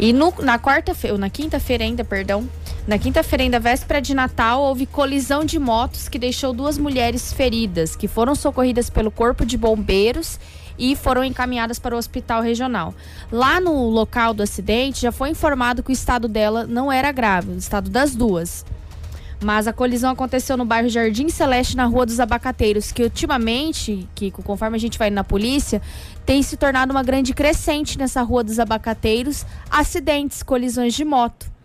E no, na quarta-feira, na quinta-feira ainda, perdão, na quinta-feira ainda véspera de Natal, houve colisão de motos que deixou duas mulheres feridas, que foram socorridas pelo Corpo de Bombeiros e foram encaminhadas para o hospital regional. Lá no local do acidente, já foi informado que o estado dela não era grave, o estado das duas. Mas a colisão aconteceu no bairro Jardim Celeste, na Rua dos Abacateiros, que ultimamente, que conforme a gente vai na polícia, tem se tornado uma grande crescente nessa Rua dos Abacateiros, acidentes, colisões de moto.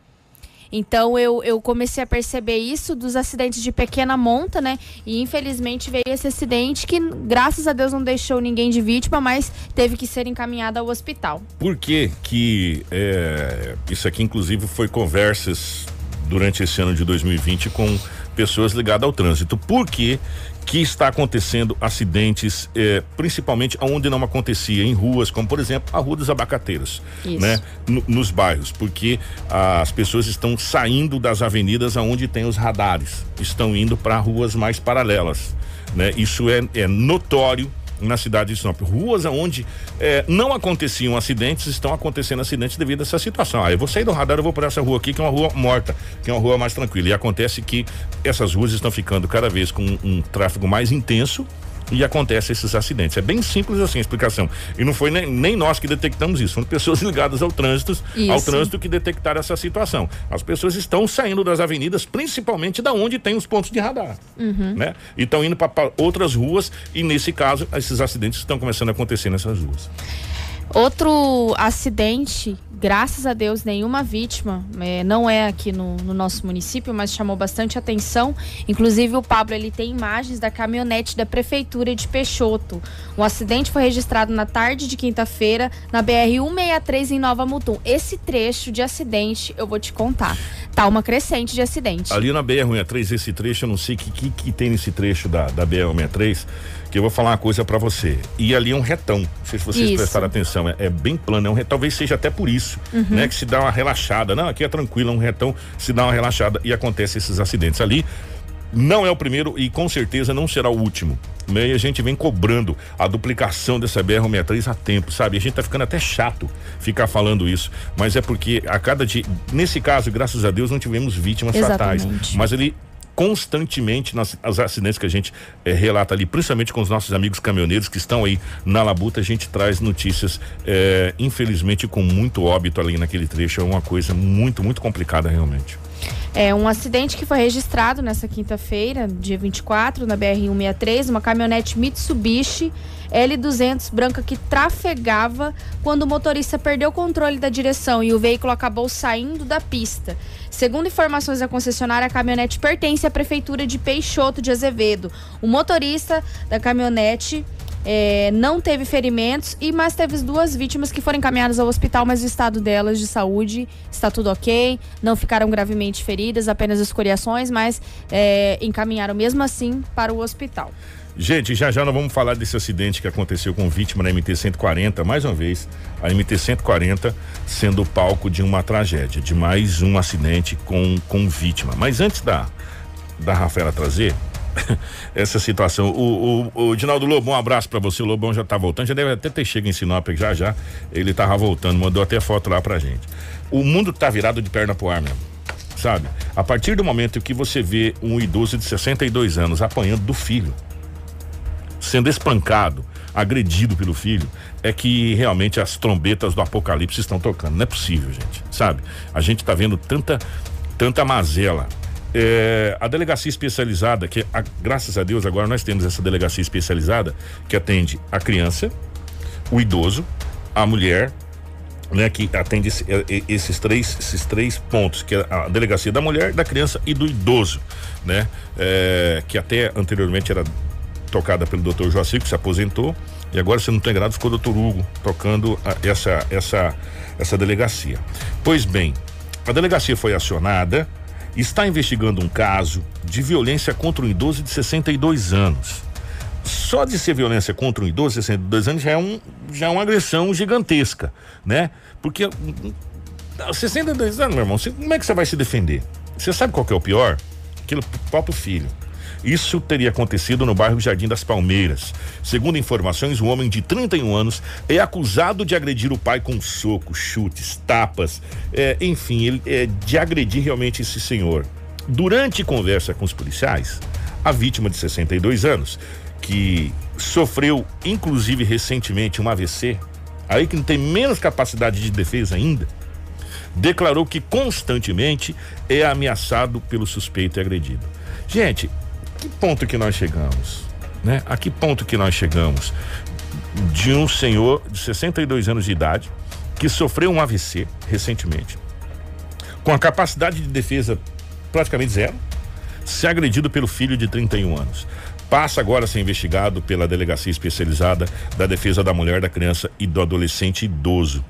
Então eu, eu comecei a perceber isso dos acidentes de pequena monta, né? E infelizmente veio esse acidente que, graças a Deus, não deixou ninguém de vítima, mas teve que ser encaminhado ao hospital. Por que que é, isso aqui inclusive foi conversas durante esse ano de 2020 com pessoas ligadas ao trânsito. Por que que está acontecendo acidentes, eh, principalmente onde não acontecia, em ruas, como por exemplo a Rua dos Abacateiros, Isso. né? N nos bairros, porque as pessoas estão saindo das avenidas aonde tem os radares, estão indo para ruas mais paralelas, né? Isso é, é notório na cidade de Sinop. Ruas onde é, não aconteciam acidentes, estão acontecendo acidentes devido a essa situação. Ah, eu vou sair do radar, eu vou para essa rua aqui, que é uma rua morta, que é uma rua mais tranquila. E acontece que essas ruas estão ficando cada vez com um, um tráfego mais intenso e acontece esses acidentes. É bem simples assim a explicação. E não foi nem, nem nós que detectamos isso, foram pessoas ligadas ao trânsito, isso. ao trânsito que detectaram essa situação. As pessoas estão saindo das avenidas, principalmente da onde tem os pontos de radar, uhum. né? E estão indo para outras ruas e nesse caso esses acidentes estão começando a acontecer nessas ruas. Outro acidente graças a Deus, nenhuma vítima. É, não é aqui no, no, nosso município, mas chamou bastante atenção. Inclusive, o Pablo ele tem imagens da caminhonete da prefeitura de Peixoto. Um acidente foi registrado na tarde de quinta-feira na BR 163 em Nova Mutum. Esse trecho de acidente eu vou te contar. Tá uma crescente de acidente. Ali na BR 163, esse trecho, eu não sei o que, que, que tem nesse trecho da, da BR 163 que eu vou falar uma coisa para você. E ali é um retão. Não sei se vocês isso. prestaram atenção. É, é, bem plano. É um retão, talvez seja até por isso, uhum. né? Que se dá uma relaxada. Não, aqui é tranquilo, é um retão, se dá uma relaxada e acontece esses acidentes. Ali não é o primeiro e com certeza não será o último. Né? E a gente vem cobrando a duplicação dessa BR-63 há tempo, sabe? A gente tá ficando até chato ficar falando isso, mas é porque a cada dia, nesse caso, graças a Deus, não tivemos vítimas Exatamente. fatais, mas ele constantemente nas as acidentes que a gente eh, relata ali, principalmente com os nossos amigos caminhoneiros que estão aí na labuta, a gente traz notícias, eh, infelizmente, com muito óbito ali naquele trecho. É uma coisa muito, muito complicada realmente. É um acidente que foi registrado nessa quinta-feira, dia 24, na BR-163, uma caminhonete Mitsubishi L200 branca que trafegava quando o motorista perdeu o controle da direção e o veículo acabou saindo da pista. Segundo informações da concessionária, a caminhonete pertence à prefeitura de Peixoto de Azevedo. O motorista da caminhonete é, não teve ferimentos e mas teve duas vítimas que foram encaminhadas ao hospital, mas o estado delas de saúde está tudo ok, não ficaram gravemente feridas, apenas escoriações, mas é, encaminharam mesmo assim para o hospital. Gente, já já nós vamos falar desse acidente que aconteceu com vítima na MT-140, mais uma vez, a MT-140 sendo o palco de uma tragédia, de mais um acidente com, com vítima. Mas antes da, da Rafaela trazer essa situação, o, o, o Dinaldo Lobo, um abraço para você, o Lobão já tá voltando, já deve até ter chegado em Sinop já já, ele tava voltando, mandou até foto lá pra gente. O mundo tá virado de perna pro ar mesmo sabe? A partir do momento que você vê um idoso de 62 anos apanhando do filho, sendo espancado, agredido pelo filho, é que realmente as trombetas do apocalipse estão tocando. Não é possível, gente, sabe? A gente está vendo tanta, tanta mazela. É, a delegacia especializada, que a, graças a Deus agora nós temos essa delegacia especializada que atende a criança, o idoso, a mulher, né, que atende esse, esses três esses três pontos, que é a delegacia da mulher, da criança e do idoso, né? É, que até anteriormente era tocada pelo Dr. Joacir, que se aposentou, e agora, se não tem grado, ficou o Dr. Hugo tocando a, essa, essa, essa delegacia. Pois bem, a delegacia foi acionada, está investigando um caso de violência contra um idoso de 62 anos. Só de ser violência contra um idoso de 62 anos já é, um, já é uma agressão gigantesca, né? Porque 62 anos, meu irmão, como é que você vai se defender? Você sabe qual que é o pior? Aquele próprio filho Isso teria acontecido no bairro Jardim das Palmeiras. Segundo informações, um homem de 31 anos é acusado de agredir o pai com socos, chutes, tapas, é, enfim, ele, é, de agredir realmente esse senhor. Durante conversa com os policiais, a vítima de 62 anos, que sofreu inclusive recentemente um AVC, aí que não tem menos capacidade de defesa ainda, declarou que constantemente é ameaçado pelo suspeito e agredido. Gente, que ponto que nós chegamos? Né? A que ponto que nós chegamos? De um senhor de 62 anos de idade que sofreu um AVC recentemente, com a capacidade de defesa praticamente zero, ser agredido pelo filho de 31 anos. Passa agora a ser investigado pela Delegacia Especializada da Defesa da Mulher, da Criança e do Adolescente Idoso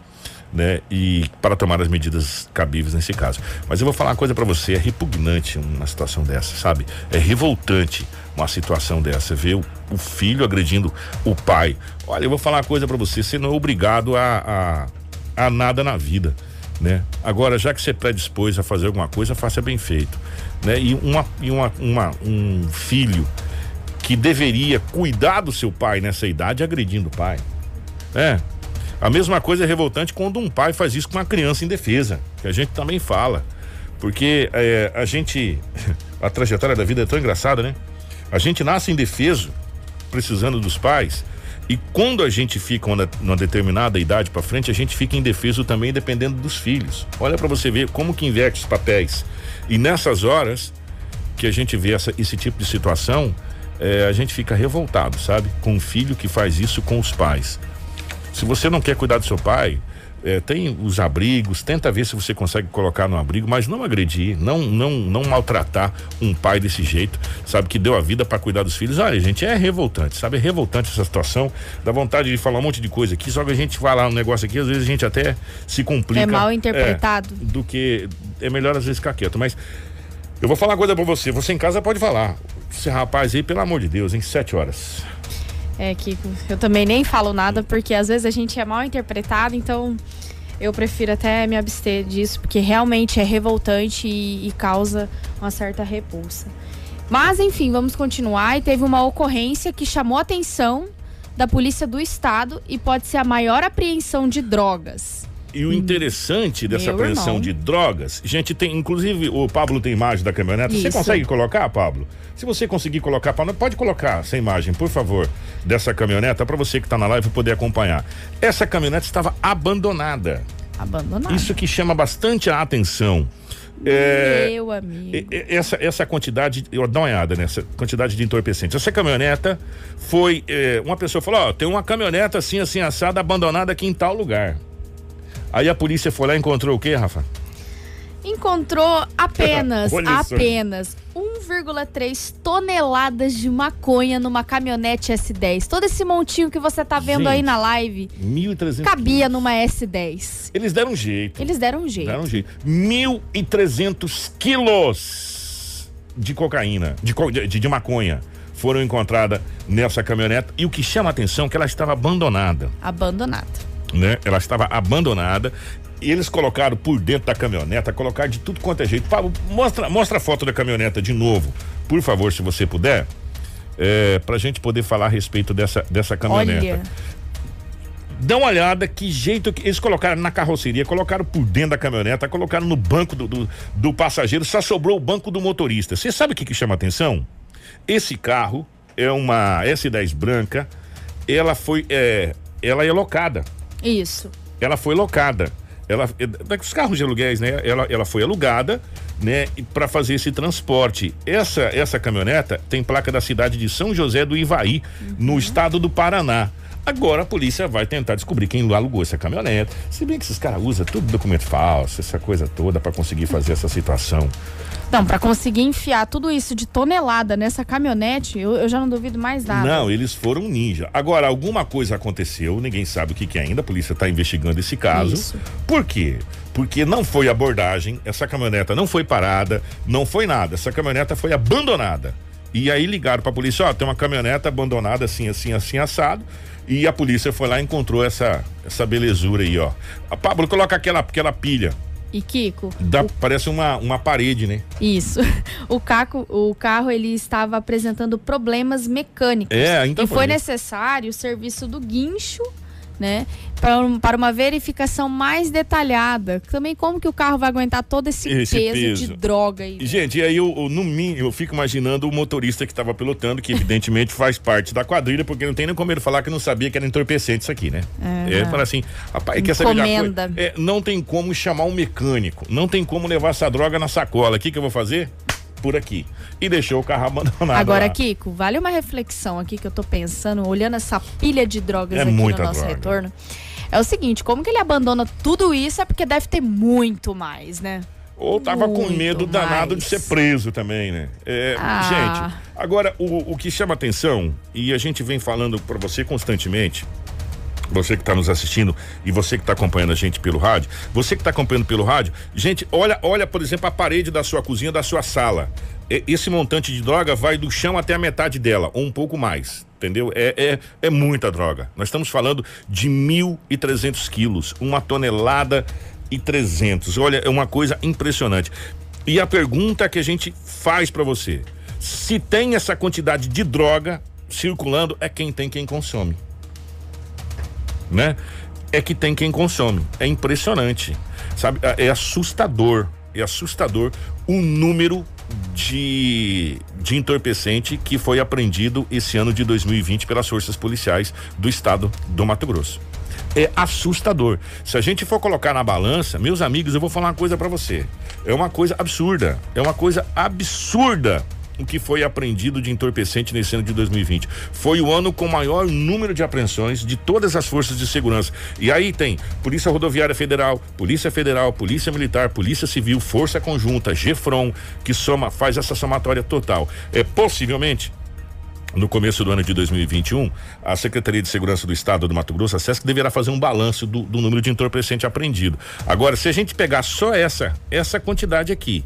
né? E para tomar as medidas cabíveis nesse caso. Mas eu vou falar uma coisa para você, é repugnante uma situação dessa, sabe? É revoltante uma situação dessa, ver o, o filho agredindo o pai. Olha, eu vou falar uma coisa para você, você não é obrigado a, a, a nada na vida, né? Agora, já que você predispôs a fazer alguma coisa, faça bem feito, né? E uma, e uma, uma um filho que deveria cuidar do seu pai nessa idade agredindo o pai. É, a mesma coisa é revoltante quando um pai faz isso com uma criança indefesa, que a gente também fala. Porque é, a gente. A trajetória da vida é tão engraçada, né? A gente nasce indefeso, precisando dos pais. E quando a gente fica uma, numa determinada idade para frente, a gente fica indefeso também dependendo dos filhos. Olha para você ver como que inverte os papéis. E nessas horas que a gente vê essa, esse tipo de situação, é, a gente fica revoltado, sabe? Com um filho que faz isso com os pais. Se você não quer cuidar do seu pai, é, tem os abrigos, tenta ver se você consegue colocar no abrigo, mas não agredir, não não não maltratar um pai desse jeito, sabe que deu a vida para cuidar dos filhos. Olha, gente, é revoltante, sabe? É revoltante essa situação. Dá vontade de falar um monte de coisa aqui, só que a gente vai lá um negócio aqui, às vezes a gente até se complica. É mal interpretado. É, do que é melhor às vezes ficar quieto, mas eu vou falar uma coisa para você, você em casa pode falar. Esse rapaz aí, pelo amor de Deus, em sete horas. É, Kiko, eu também nem falo nada porque às vezes a gente é mal interpretado, então eu prefiro até me abster disso, porque realmente é revoltante e, e causa uma certa repulsa. Mas enfim, vamos continuar. E teve uma ocorrência que chamou a atenção da Polícia do Estado e pode ser a maior apreensão de drogas. E o interessante dessa Meu apreensão irmão. de drogas, gente, tem, inclusive o Pablo tem imagem da caminhonete. Isso. Você consegue colocar, Pablo? Se você conseguir colocar, pode colocar essa imagem, por favor, dessa caminhoneta para você que está na live poder acompanhar. Essa caminhonete estava abandonada. Abandonada. Isso que chama bastante a atenção. É, Meu amigo. Essa, essa quantidade, eu dá uma olhada nessa quantidade de entorpecentes. Essa caminhoneta foi. É, uma pessoa falou: Ó, tem uma caminhoneta assim, assim, assada, abandonada aqui em tal lugar. Aí a polícia foi lá e encontrou o quê, Rafa? Encontrou apenas, apenas 1,3 toneladas de maconha numa caminhonete S10. Todo esse montinho que você tá vendo Gente, aí na live 1.300 cabia numa S10. Eles deram um jeito. Eles deram um jeito. Deram um jeito. 1.300 quilos de cocaína, de, de, de maconha foram encontradas nessa caminhonete. E o que chama a atenção é que ela estava abandonada. Abandonada né? Ela estava abandonada. E eles colocaram por dentro da caminhoneta, colocaram de tudo quanto é jeito. Pablo, mostra, mostra a foto da caminhoneta de novo, por favor, se você puder. É, pra gente poder falar a respeito dessa, dessa caminhoneta. Olha. Dá uma olhada que jeito que eles colocaram na carroceria, colocaram por dentro da caminhoneta, colocaram no banco do, do, do passageiro, só sobrou o banco do motorista. Você sabe o que, que chama atenção? Esse carro é uma S10 branca, ela foi, é, ela é locada. Isso. Ela foi locada. Ela, é, os carros de aluguéis, né? Ela, ela foi alugada, né? Para fazer esse transporte. Essa, essa caminhoneta tem placa da cidade de São José do Ivaí, uhum. no estado do Paraná. Agora a polícia vai tentar descobrir quem alugou essa caminhonete. Se bem que esses caras usam tudo documento falso, essa coisa toda para conseguir fazer essa situação. Não, para conseguir enfiar tudo isso de tonelada nessa caminhonete, eu, eu, já não duvido mais nada. Não, eles foram ninja. Agora, alguma coisa aconteceu, ninguém sabe o que, que é ainda, a polícia está investigando esse caso. Isso. Por quê? Porque não foi abordagem, essa caminhoneta não foi parada, não foi nada. Essa caminhoneta foi abandonada. E aí ligaram para a polícia, ó, tem uma caminhoneta abandonada assim, assim, assim, assado. E a polícia foi lá e encontrou essa, essa belezura aí, ó. A Pablo, coloca aquela, aquela pilha. E Kiko? Dá, o... Parece uma, uma parede, né? Isso. O, caco, o carro ele estava apresentando problemas mecânicos. É, ainda E foi necessário o serviço do guincho né? Para uma verificação mais detalhada. Também como que o carro vai aguentar todo esse, esse peso, peso, de droga aí. Né? Gente, e aí eu, eu, no mínimo, eu fico imaginando o motorista que estava pilotando, que evidentemente faz parte da quadrilha, porque não tem nem como ele falar que não sabia que era entorpecente isso aqui, né? É, é fala assim, rapaz, quer saber Encomenda. de É, não tem como chamar um mecânico, não tem como levar essa droga na sacola. O que que eu vou fazer? Por aqui. E deixou o carro abandonado. Agora, lá. Kiko, vale uma reflexão aqui que eu tô pensando, olhando essa pilha de drogas é aqui no nosso droga. retorno. É o seguinte, como que ele abandona tudo isso é porque deve ter muito mais, né? Ou tava muito com medo mais. danado de ser preso também, né? É, ah. Gente, agora o, o que chama atenção, e a gente vem falando para você constantemente, você que está nos assistindo e você que está acompanhando a gente pelo rádio, você que está acompanhando pelo rádio, gente, olha, olha, por exemplo, a parede da sua cozinha, da sua sala. Esse montante de droga vai do chão até a metade dela, ou um pouco mais, entendeu? É, é, é muita droga. Nós estamos falando de 1.300 quilos, uma tonelada e 300. Olha, é uma coisa impressionante. E a pergunta que a gente faz para você: se tem essa quantidade de droga circulando, é quem tem quem consome né? É que tem quem consome. É impressionante, sabe? É, é assustador, é assustador o número de, de entorpecente que foi apreendido esse ano de 2020 pelas forças policiais do estado do Mato Grosso. É assustador. Se a gente for colocar na balança, meus amigos, eu vou falar uma coisa para você. É uma coisa absurda. É uma coisa absurda o que foi apreendido de entorpecente nesse ano de 2020. Foi o ano com maior número de apreensões de todas as forças de segurança. E aí tem Polícia Rodoviária Federal, Polícia Federal, Polícia Militar, Polícia Civil, Força Conjunta, GEFRON, que soma, faz essa somatória total. É possivelmente no começo do ano de 2021, a Secretaria de Segurança do Estado do Mato Grosso, a SESC, deverá fazer um balanço do, do número de entorpecente apreendido. Agora, se a gente pegar só essa, essa quantidade aqui,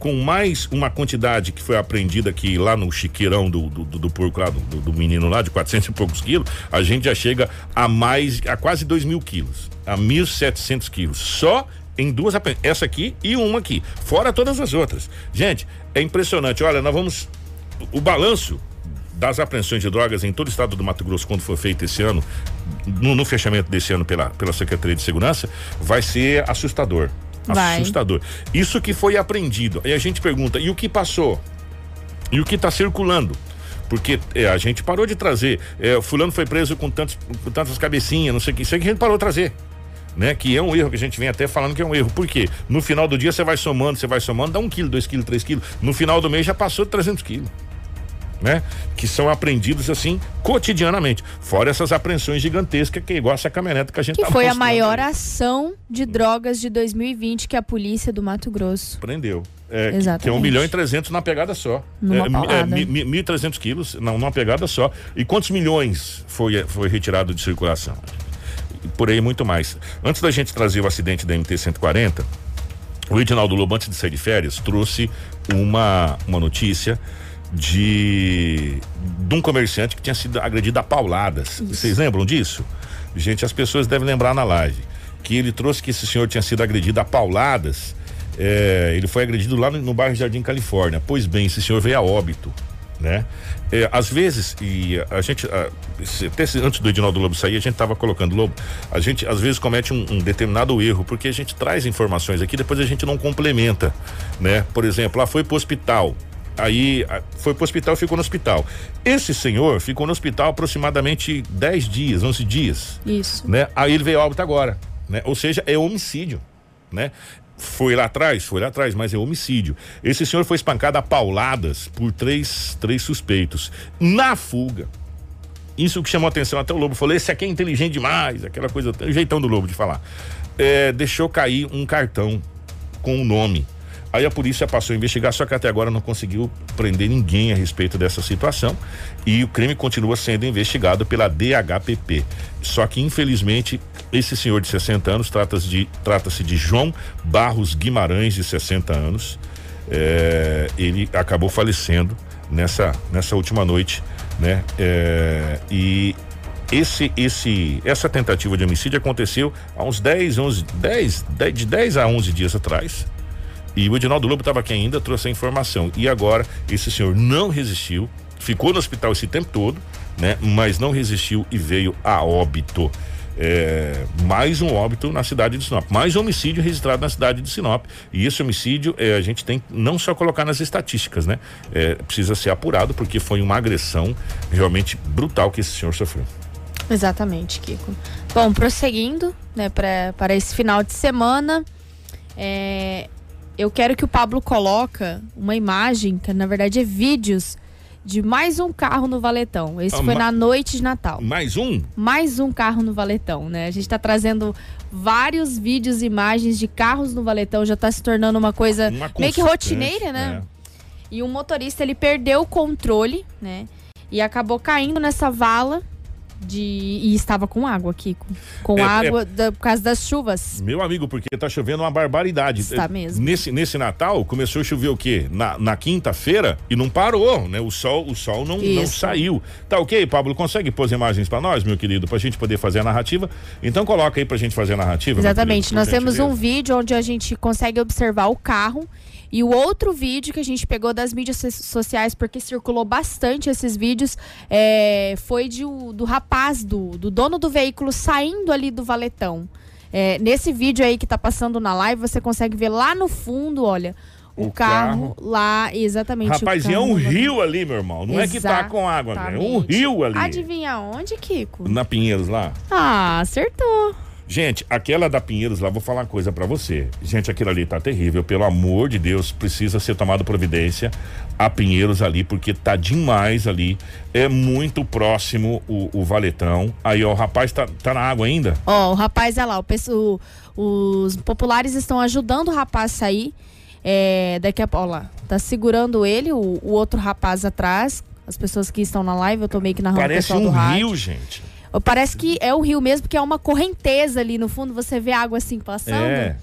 com mais uma quantidade que foi apreendida aqui lá no chiqueirão do, do, do, do porco lá, do, do, menino lá, de 400 e poucos quilos, a gente já chega a mais, a quase 2 mil quilos, a 1.700 quilos. Só em duas, essa aqui e uma aqui, fora todas as outras. Gente, é impressionante. Olha, nós vamos. O balanço das apreensões de drogas em todo o estado do Mato Grosso, quando for feito esse ano, no, no fechamento desse ano pela, pela Secretaria de Segurança, vai ser assustador. Vai. Assustador. Isso que foi aprendido. Aí a gente pergunta, e o que passou? E o que está circulando? Porque é, a gente parou de trazer. É, fulano foi preso com, tantos, com tantas cabecinhas, não sei o que. Isso aí que a gente parou de trazer. Né? Que é um erro que a gente vem até falando que é um erro. Por quê? No final do dia você vai somando, você vai somando, dá um quilo, dois quilos, três quilos. No final do mês já passou de 300 quilos né? Que são apreendidos assim cotidianamente. Fora essas apreensões gigantescas, que é igual essa caminhonete que a gente Que tá foi a maior aí. ação de drogas de 2020 que a polícia do Mato Grosso prendeu. É, Exatamente. Que é um milhão e trezentos na pegada só. Numa é, é, mil e trezentos quilos não, numa pegada só. E quantos milhões foi, foi retirado de circulação? Por aí muito mais. Antes da gente trazer o acidente da MT-140, o Edinaldo Lobo, antes de sair de férias, trouxe uma, uma notícia de, de um comerciante que tinha sido agredido a pauladas. Vocês lembram disso? Gente, as pessoas devem lembrar na live que ele trouxe que esse senhor tinha sido agredido a pauladas. É, ele foi agredido lá no, no bairro Jardim Califórnia. Pois bem, esse senhor veio a óbito, né? É, às vezes, e a gente, a, até antes do Edinaldo Lobo sair, a gente estava colocando Lobo, a gente às vezes comete um, um, determinado erro, porque a gente traz informações aqui, depois a gente não complementa, né? Por exemplo, lá foi pro hospital, Aí foi pro hospital, ficou no hospital. Esse senhor ficou no hospital aproximadamente 10 dias, 11 dias. Isso. Né? Aí ele veio óbito agora, né? Ou seja, é homicídio, né? Foi lá atrás, foi lá atrás, mas é homicídio. Esse senhor foi espancado a pauladas por três, três suspeitos. Na fuga. Isso que chamou a atenção, até o Lobo falou: esse aqui é inteligente demais, aquela coisa, o jeitão do Lobo de falar. É, deixou cair um cartão com o um nome Aí a polícia passou a investigar, só que até agora não conseguiu prender ninguém a respeito dessa situação e o crime continua sendo investigado pela DHPP. Só que infelizmente esse senhor de 60 anos trata-se de, trata de João Barros Guimarães de 60 anos. É, ele acabou falecendo nessa nessa última noite, né? É, e esse, esse, essa tentativa de homicídio aconteceu há uns 10, 11, 10, 10 de 10 a 11 dias atrás. E o Edinaldo Lobo estava aqui ainda, trouxe a informação. E agora, esse senhor não resistiu, ficou no hospital esse tempo todo, né? Mas não resistiu e veio a óbito. É, mais um óbito na cidade de Sinop, mais um homicídio registrado na cidade de Sinop. E esse homicídio é, a gente tem não só colocar nas estatísticas, né? É, precisa ser apurado porque foi uma agressão realmente brutal que esse senhor sofreu. Exatamente, Kiko. Bom, prosseguindo, né, pra, para esse final de semana, é, eu quero que o Pablo coloca uma imagem, que na verdade é vídeos de mais um carro no Valetão. Esse ah, foi na noite de Natal. Mais um? Mais um carro no Valetão, né? A gente está trazendo vários vídeos e imagens de carros no Valetão, já está se tornando uma coisa uma meio que rotineira, né? É. E o motorista ele perdeu o controle, né? E acabou caindo nessa vala de e estava com água aqui, com, é, água é... Da, por causa das chuvas. Meu amigo, porque tá chovendo uma barbaridade. Está mesmo. Nesse, nesse Natal começou a chover o quê? Na, na quinta-feira e não parou, né? O sol, o sol não, não saiu. Tá ok, Pablo? Consegue pôr as imagens para nós, meu querido, pra gente poder fazer a narrativa? Então coloca aí pra gente fazer a narrativa. Exatamente. Querido, nós temos um vídeo onde a gente consegue observar o carro e o outro vídeo que a gente pegou das mídias sociais, porque circulou bastante esses vídeos, é, foi de, do rapaz, do, do dono do veículo, saindo ali do valetão. É, nesse vídeo aí que tá passando na live, você consegue ver lá no fundo, olha, o, o carro, carro, lá, exatamente. Rapaz, é um rio ali, meu irmão. Não Exatamente. é que tá com água, é um rio ali. Adivinha onde, Kiko? Na Pinheiros lá. Ah, acertou. Gente, aquela da Pinheiros lá, vou falar uma coisa para você. Gente, aquilo ali tá terrível. Pelo amor de Deus, precisa ser tomado providência a Pinheiros ali, porque tá demais ali. É muito próximo o, o valetão. Aí, ó, o rapaz tá, tá na água ainda? Ó, o rapaz é lá. O, o, os populares estão ajudando o rapaz a sair. É, daqui a pouco, lá, tá segurando ele, o, o, outro rapaz atrás. As pessoas que estão na live, eu tô meio que narrando Parece o pessoal um do rádio. rio, gente. Parece que é o rio mesmo, porque é uma correnteza ali no fundo, você vê água assim passando. É.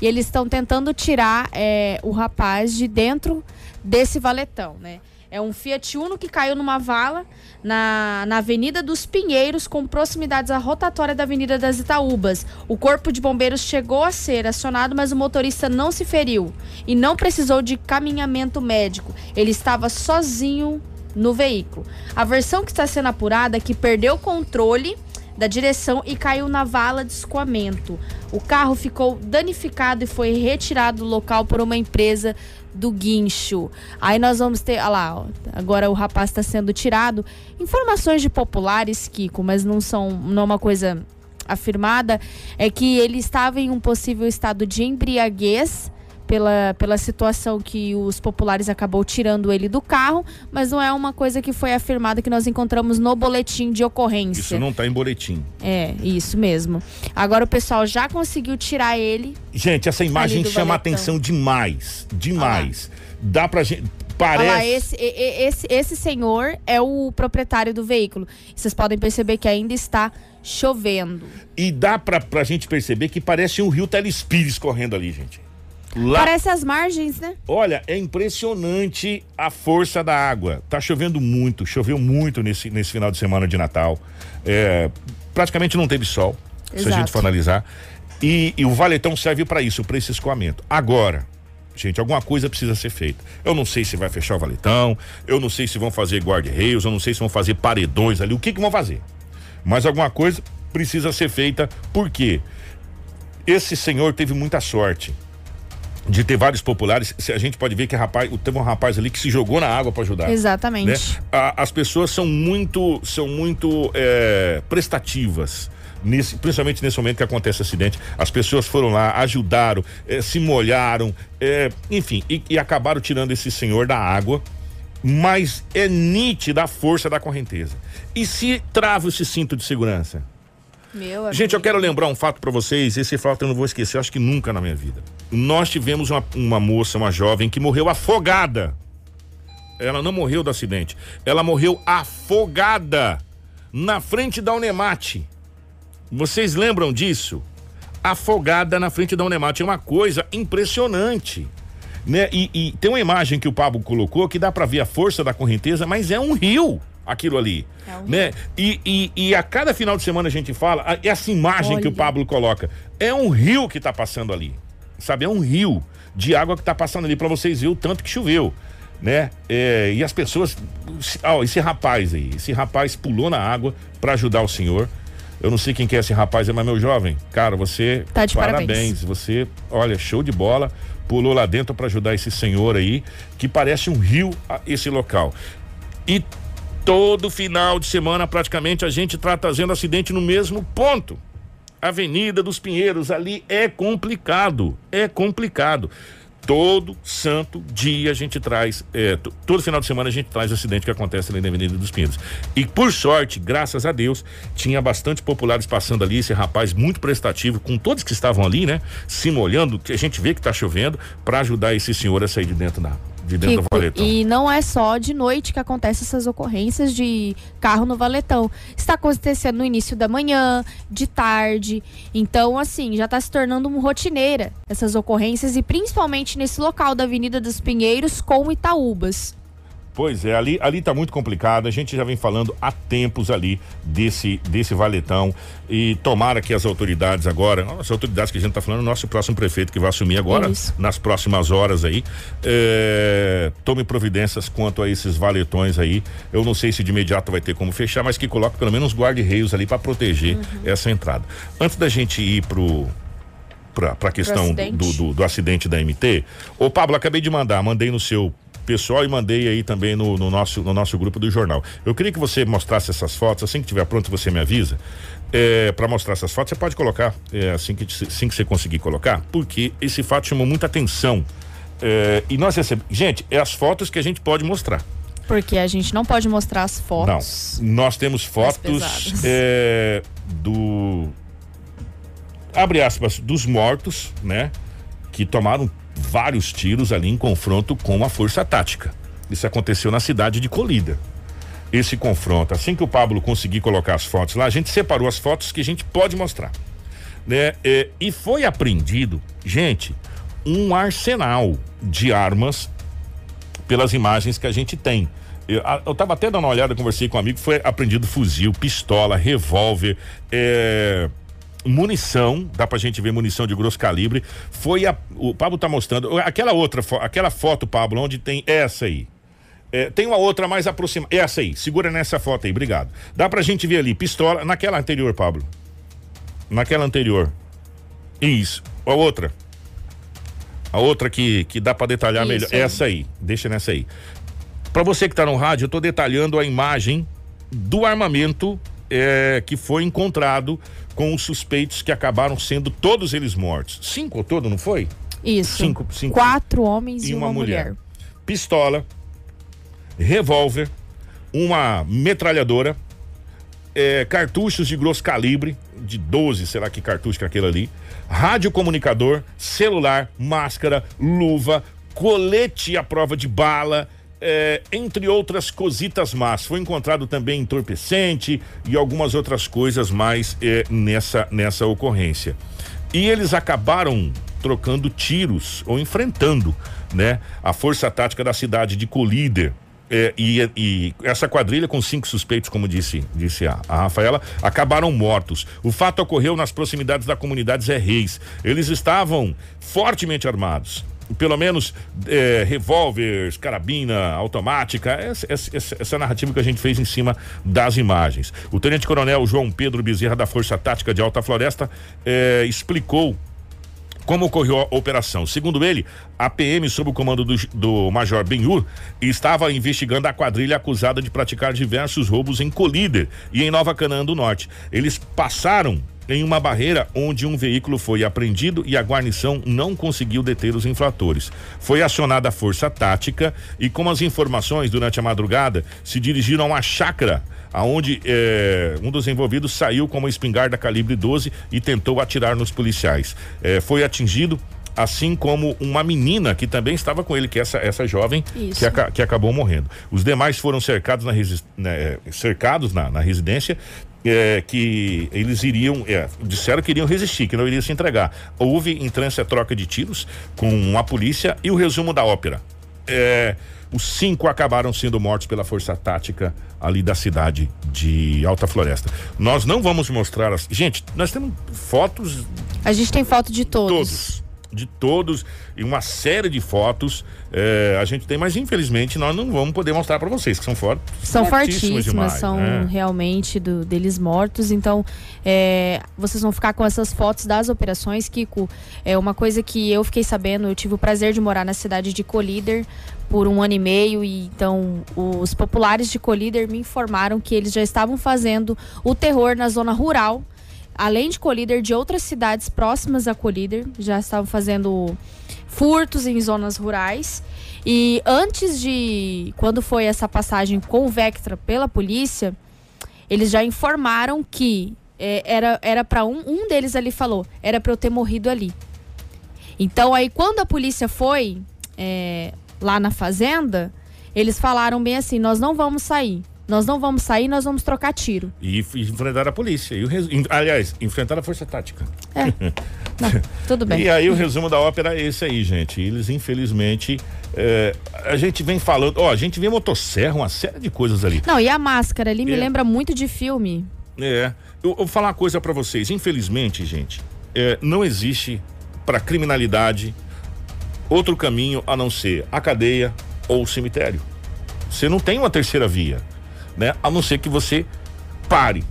E eles estão tentando tirar é, o rapaz de dentro desse valetão, né? É um Fiat Uno que caiu numa vala na, na Avenida dos Pinheiros, com proximidades à rotatória da Avenida das Itaúbas. O corpo de bombeiros chegou a ser acionado, mas o motorista não se feriu e não precisou de caminhamento médico. Ele estava sozinho no veículo. A versão que está sendo apurada é que perdeu o controle da direção e caiu na vala de escoamento. O carro ficou danificado e foi retirado do local por uma empresa do guincho. Aí nós vamos ter, olha lá, agora o rapaz está sendo tirado. Informações de populares, Kiko, mas não são, não é uma coisa afirmada, é que ele estava em um possível estado de embriaguez pela, pela situação que os populares acabou tirando ele do carro, mas não é uma coisa que foi afirmada que nós encontramos no boletim de ocorrência. Isso não está em boletim. É, isso mesmo. Agora o pessoal já conseguiu tirar ele. Gente, essa imagem chama a atenção demais, demais. Ah. Dá pra gente Parece. Lá, esse, esse, esse senhor é o proprietário do veículo. Vocês podem perceber que ainda está chovendo. E dá pra, pra gente perceber que parece um rio Telespires correndo ali, gente. Lá... Parece as margens, né? Olha, é impressionante a força da água. Tá chovendo muito, choveu muito nesse, nesse final de semana de Natal. É, praticamente não teve sol, Exato. se a gente for analisar. E, e o valetão serve para isso, para esse escoamento. Agora, gente, alguma coisa precisa ser feita. Eu não sei se vai fechar o valetão, eu não sei se vão fazer guarda-reios, eu não sei se vão fazer paredões ali, o que que vão fazer. Mas alguma coisa precisa ser feita, porque esse senhor teve muita sorte de ter vários populares, a gente pode ver que rapaz, teve um rapaz ali que se jogou na água para ajudar. Exatamente. Né? A, as pessoas são muito, são muito é, prestativas. Nesse, principalmente nesse momento que acontece o acidente, as pessoas foram lá, ajudaram, é, se molharam, é, enfim, e, e acabaram tirando esse senhor da água, mas é nítida a força da correnteza. E se trava esse cinto de segurança? Meu Gente, eu quero lembrar um fato para vocês, esse fato eu não vou esquecer, acho que nunca na minha vida. Nós tivemos uma, uma moça, uma jovem, que morreu afogada. Ela não morreu do acidente, ela morreu afogada na frente da Unemate. Vocês lembram disso? Afogada na frente da Unemate. É uma coisa impressionante. Né? E, e tem uma imagem que o Pablo colocou que dá para ver a força da correnteza, mas é um rio. aquilo ali. É um né? E, e, e, a cada final de semana a gente fala, essa imagem Olha. que o Pablo coloca, é um rio que está passando ali. Sabe? É um rio de água que está passando ali para vocês verem o tanto que choveu. Né? É, e as pessoas. Ó, esse rapaz aí, esse rapaz pulou na água para ajudar o senhor. Eu não sei quem que é esse rapaz, mas meu jovem, cara, você tá de parabéns. parabéns. Você, olha, show de bola. Pulou lá dentro para ajudar esse senhor aí, que parece um rio esse local. E todo final de semana, praticamente, a gente está trazendo acidente no mesmo ponto. Avenida dos Pinheiros, ali é complicado, é complicado. Todo santo dia a gente traz, é, todo final de semana a gente traz acidente que acontece ali na Avenida dos Pinheiros. E por sorte, graças a Deus, tinha bastante populares passando ali, esse rapaz muito prestativo, com todos que estavam ali, né? Se molhando, que a gente vê que está chovendo, para ajudar esse senhor a sair de dentro da água de dentro do valetão. E não é só de noite que acontecem essas ocorrências de carro no valetão. Está acontecendo no início da manhã, de tarde. Então, assim, já está se tornando uma rotineira essas ocorrências e principalmente nesse local da Avenida dos Pinheiros com Itaúbas. Pois é, ali, ali tá muito complicado. A gente já vem falando há tempos ali desse, desse valetão. E tomara que as autoridades agora, as autoridades que a gente tá falando, nosso próximo prefeito que vai assumir agora, Isso. nas próximas horas aí, é, tome providências quanto a esses valetões aí. Eu não sei se de imediato vai ter como fechar, mas que coloque pelo menos guarda-reios ali para proteger uhum. essa entrada. Antes da gente ir pro para a questão do, do, do, acidente da MT. Ô Pablo, acabei de mandar, mandei no seu pessoal e mandei aí também no, no, nosso, no nosso grupo do jornal. Eu queria que você mostrasse essas fotos, assim que tiver pronto você me avisa. É, para mostrar essas fotos, você pode colocar, é, assim, que, assim que você conseguir colocar, porque esse fato chamou muita atenção. É, e nós recebemos. Gente, é as fotos que a gente pode mostrar. Porque a gente não pode mostrar as fotos. Não. Nós temos fotos é, do. Abre aspas, dos mortos, né? Que tomaram vários tiros ali em confronto com a força tática. Isso aconteceu na cidade de Colida. Esse confronto, assim que o Pablo conseguir colocar as fotos lá, a gente separou as fotos que a gente pode mostrar. Né? É, e foi apreendido, gente, um arsenal de armas pelas imagens que a gente tem. Eu, eu tava até dando uma olhada, conversei com um amigo, foi apreendido fuzil, pistola, revólver, é, munição, dá pra gente ver munição de grosso calibre. Foi a, o Pablo tá mostrando aquela outra, aquela foto, Pablo, onde tem essa aí. É, tem uma outra mais aproximada. Essa aí, segura nessa foto aí, obrigado. Dá pra gente ver ali, pistola, naquela anterior, Pablo. Naquela anterior. Isso. A outra. A outra que, que dá para detalhar Isso, melhor. Essa aí, deixa nessa aí. Para você que tá no rádio, eu tô detalhando a imagem do armamento é, que foi encontrado com os suspeitos que acabaram sendo todos eles mortos. Cinco ao todo, não foi? Isso. Cinco, cinco Quatro homens e, e uma, uma mulher. mulher. Pistola, revólver, uma metralhadora, é, cartuchos de grosso calibre, de 12, sei lá que cartucho que é aquele ali, radiocomunicador, celular, máscara, luva, colete à prova de bala, é, entre outras cositas más. Foi encontrado também entorpecente e algumas outras coisas mais é, nessa, nessa ocorrência. E eles acabaram trocando tiros ou enfrentando né, a força tática da cidade de Colíder. É, e, e, essa quadrilha com cinco suspeitos, como disse, disse a, a, Rafaela, acabaram mortos. O fato ocorreu nas proximidades da comunidade Zé Reis. Eles estavam fortemente armados pelo menos é, revólveres, carabina automática, essa, essa, essa, narrativa que a gente fez em cima das imagens. O Tenente Coronel João Pedro Bezerra da Força Tática de Alta Floresta é, explicou como ocorreu a operação. Segundo ele, a PM, sob o comando do, do Major Benhur, estava investigando a quadrilha acusada de praticar diversos roubos em Colíder e em Nova Canaã do Norte. Eles passaram em uma barreira onde um veículo foi apreendido e a guarnição não conseguiu deter os infratores. Foi acionada a força tática e, com as informações durante a madrugada, se dirigiram a uma chácara aonde eh, um dos envolvidos saiu com uma espingarda calibre 12 e tentou atirar nos policiais. Eh, foi atingido assim como uma menina que também estava com ele, que é essa essa jovem que, aca, que, acabou morrendo. Os demais foram cercados na, né, cercados na, na residência é, que eles iriam, é, disseram que iriam resistir, que não iriam se entregar. Houve entrância troca de tiros com a polícia e o resumo da ópera. É, os cinco acabaram sendo mortos pela força tática ali da cidade de Alta Floresta. Nós não vamos mostrar as. Gente, nós temos fotos. A gente tem foto de todos. Todos de todos e uma série de fotos é, a gente tem, mas infelizmente nós não vamos poder mostrar para vocês, que são fotos. São fortíssimas, demais, são né? realmente do, deles mortos. Então, é, vocês vão ficar com essas fotos das operações, Kiko. É uma coisa que eu fiquei sabendo, eu tive o prazer de morar na cidade de Colíder por um ano e meio e então os populares de Colíder me informaram que eles já estavam fazendo o terror na zona rural além de Colíder, de outras cidades próximas a Colíder, já estavam fazendo furtos em zonas rurais. E antes de. Quando foi essa passagem com o Vectra pela polícia, eles já informaram que é, era era para um, um deles ali falou, era para eu ter morrido ali. Então aí quando a polícia foi é, lá na fazenda, eles falaram bem assim, nós não vamos sair. Nós não vamos sair, nós vamos trocar tiro. E, enfrentar a polícia. E o res... Aliás, enfrentar a força tática. É. Não, tudo bem. E aí o resumo da ópera é esse aí, gente. Eles, infelizmente, é, a gente vem falando, ó, a gente vê motosserra, uma série de coisas ali. Não, e a máscara ali me é. lembra muito de filme. É. Eu, eu vou falar uma coisa para vocês. Infelizmente, gente, é, não existe para criminalidade outro caminho a não ser a cadeia ou o cemitério. Você não tem uma terceira via né? A não ser que você pare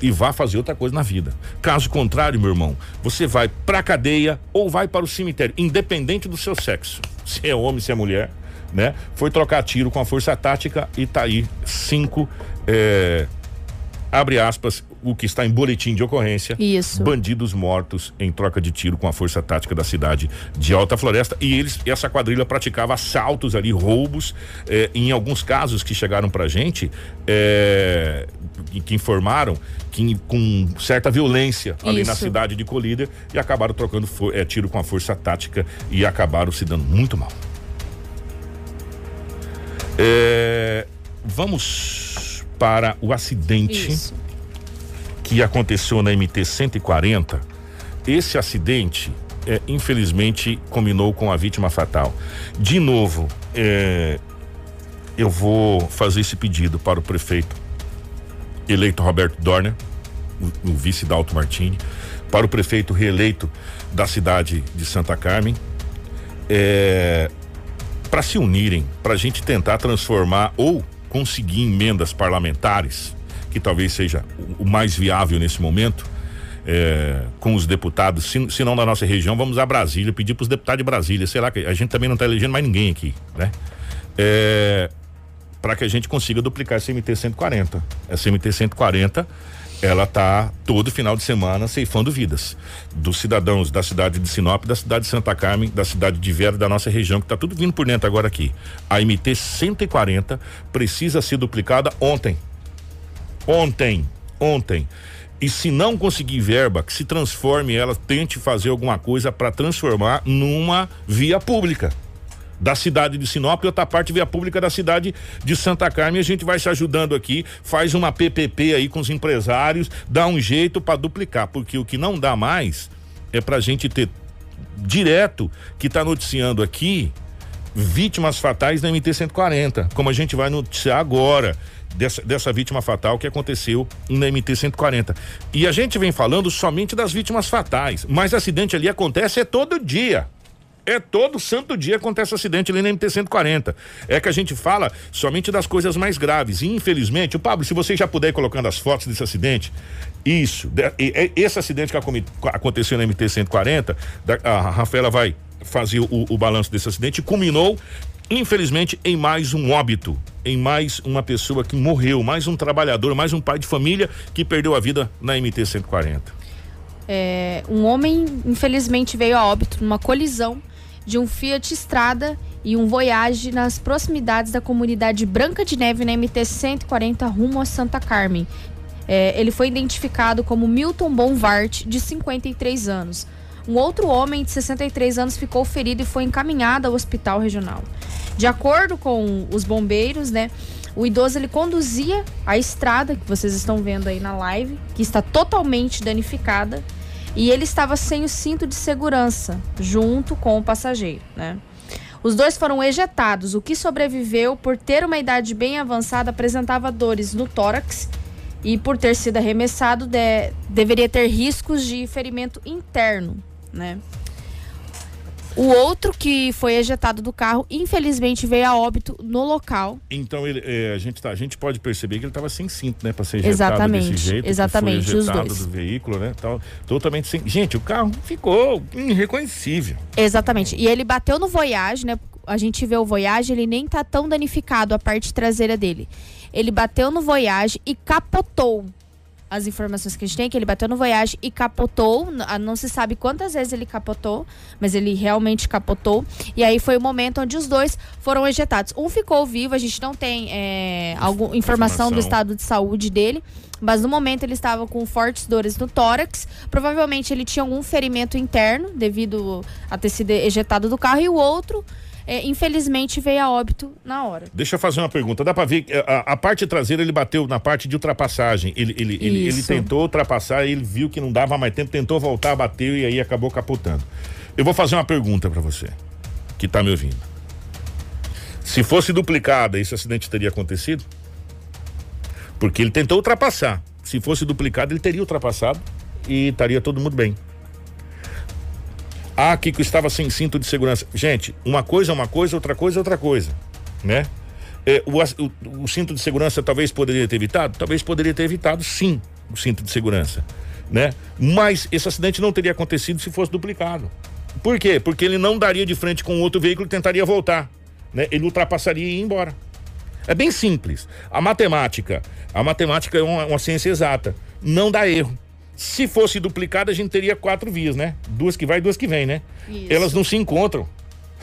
e vá fazer outra coisa na vida. Caso contrário, meu irmão, você vai pra cadeia ou vai para o cemitério, independente do seu sexo. Se é homem, se é mulher, né? Foi trocar tiro com a força tática e tá aí cinco é, abre aspas, o que está em boletim de ocorrência. Isso. Bandidos mortos em troca de tiro com a força tática da cidade de Alta Floresta. E eles, essa quadrilha praticava assaltos ali, roubos. Eh, em alguns casos que chegaram pra gente, eh, que informaram que com certa violência ali Isso. na cidade de Colíder e acabaram trocando eh, tiro com a força tática e acabaram se dando muito mal. Eh, vamos para o acidente Isso. que aconteceu na MT 140. Esse acidente, é, infelizmente, combinou com a vítima fatal. De novo, é, eu vou fazer esse pedido para o prefeito eleito Roberto Dorner, o, o vice Dalto Martini, para o prefeito reeleito da cidade de Santa Carmen, é, para se unirem, para a gente tentar transformar ou conseguir emendas parlamentares, que talvez seja o mais viável nesse momento, é, com os deputados, se, se, não da nossa região, vamos a Brasília, pedir para os deputados de Brasília, sei lá, que a gente também não está elegendo mais ninguém aqui, né? É, para que a gente consiga duplicar esse MT 140. Essa MT 140 ela tá todo final de semana ceifando vidas dos cidadãos da cidade de Sinop, da cidade de Santa Carmen, da cidade de Vera, da nossa região, que tá tudo vindo por dentro agora aqui. A MT 140 precisa ser duplicada ontem. Ontem, ontem. E se não conseguir verba, que se transforme ela, tente fazer alguma coisa para transformar numa via pública da cidade de Sinop e outra parte via pública da cidade de Santa Carmen. A gente vai se ajudando aqui, faz uma PPP aí com os empresários, dá um jeito para duplicar, porque o que não dá mais é para a gente ter direto que está noticiando aqui vítimas fatais da MT 140, como a gente vai noticiar agora. Dessa, dessa vítima fatal que aconteceu na MT 140. E a gente vem falando somente das vítimas fatais, mas acidente ali acontece é todo dia. É todo santo dia acontece acidente ali na MT-140. É que a gente fala somente das coisas mais graves. E infelizmente, o Pablo, se você já puder ir colocando as fotos desse acidente, isso, esse acidente que aconteceu na MT-140, a Rafaela vai fazer o, o balanço desse acidente, culminou infelizmente, em mais um óbito, em mais uma pessoa que morreu, mais um trabalhador, mais um pai de família que perdeu a vida na MT-140. É, um homem, infelizmente, veio a óbito numa colisão de um Fiat Strada e um Voyage nas proximidades da comunidade Branca de Neve na MT 140 rumo a Santa Carmen. É, ele foi identificado como Milton Bonvart, de 53 anos. Um outro homem de 63 anos ficou ferido e foi encaminhado ao hospital regional. De acordo com os bombeiros, né, o idoso ele conduzia a estrada que vocês estão vendo aí na live, que está totalmente danificada e ele estava sem o cinto de segurança, junto com o passageiro, né? Os dois foram ejetados. O que sobreviveu, por ter uma idade bem avançada, apresentava dores no tórax e, por ter sido arremessado, de, deveria ter riscos de ferimento interno, né? O outro que foi ejetado do carro, infelizmente veio a óbito no local. Então ele, é, a, gente tá, a gente pode perceber que ele estava sem cinto, né, para ser ejetado exatamente, desse jeito. Exatamente, foi ejetado do veículo, né, tal, totalmente sem. Gente, o carro ficou irreconhecível. Exatamente. E ele bateu no Voyage, né? A gente vê o Voyage, ele nem tá tão danificado a parte traseira dele. Ele bateu no Voyage e capotou as informações que a gente tem, que ele bateu no Voyage e capotou. Não se sabe quantas vezes ele capotou, mas ele realmente capotou. E aí foi o momento onde os dois foram ejetados. Um ficou vivo, a gente não tem é, alguma informação, informação do estado de saúde dele. Mas no momento ele estava com fortes dores no tórax. Provavelmente ele tinha algum ferimento interno devido a ter sido ejetado do carro. E o outro é, infelizmente veio a óbito na hora. Deixa eu fazer uma pergunta. Dá para ver a, a, parte traseira ele bateu na parte de ultrapassagem. Ele, ele, ele, ele, tentou ultrapassar, ele viu que não dava mais tempo, tentou voltar, bateu e aí acabou capotando. Eu vou fazer uma pergunta para você que tá me ouvindo. Se fosse duplicada, esse acidente teria acontecido? Porque ele tentou ultrapassar. Se fosse duplicado, ele teria ultrapassado e estaria todo mundo bem. Ah, Kiko estava sem cinto de segurança. Gente, uma coisa é uma coisa, outra coisa é outra coisa, né? É, o, o, o, cinto de segurança talvez poderia ter evitado? Talvez poderia ter evitado, sim, o cinto de segurança, né? Mas esse acidente não teria acontecido se fosse duplicado. Por quê? Porque ele não daria de frente com outro veículo e tentaria voltar, né? Ele ultrapassaria e ia embora. É bem simples. A matemática, a matemática é uma, uma ciência exata. Não dá erro. Se fosse duplicada, a gente teria quatro vias, né? Duas que vai e duas que vem, né? Isso. Elas não se encontram.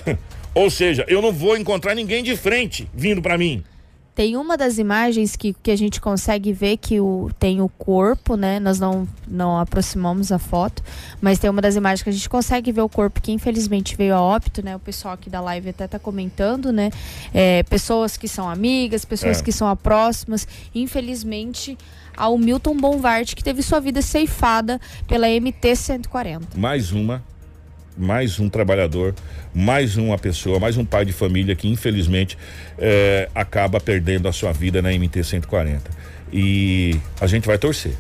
Ou seja, eu não vou encontrar ninguém de frente vindo para mim. Tem uma das imagens que, que a gente consegue ver que o, tem o corpo, né? Nós não, não aproximamos a foto, mas tem uma das imagens que a gente consegue ver o corpo que infelizmente veio a óbito, né? O pessoal aqui da live até tá comentando, né? É, pessoas que são amigas, pessoas é. que são próximas. Infelizmente, ao Milton Bonvart, que teve sua vida ceifada pela MT-140. Mais uma, mais um trabalhador, mais uma pessoa, mais um pai de família que infelizmente é, acaba perdendo a sua vida na MT-140. E a gente vai torcer.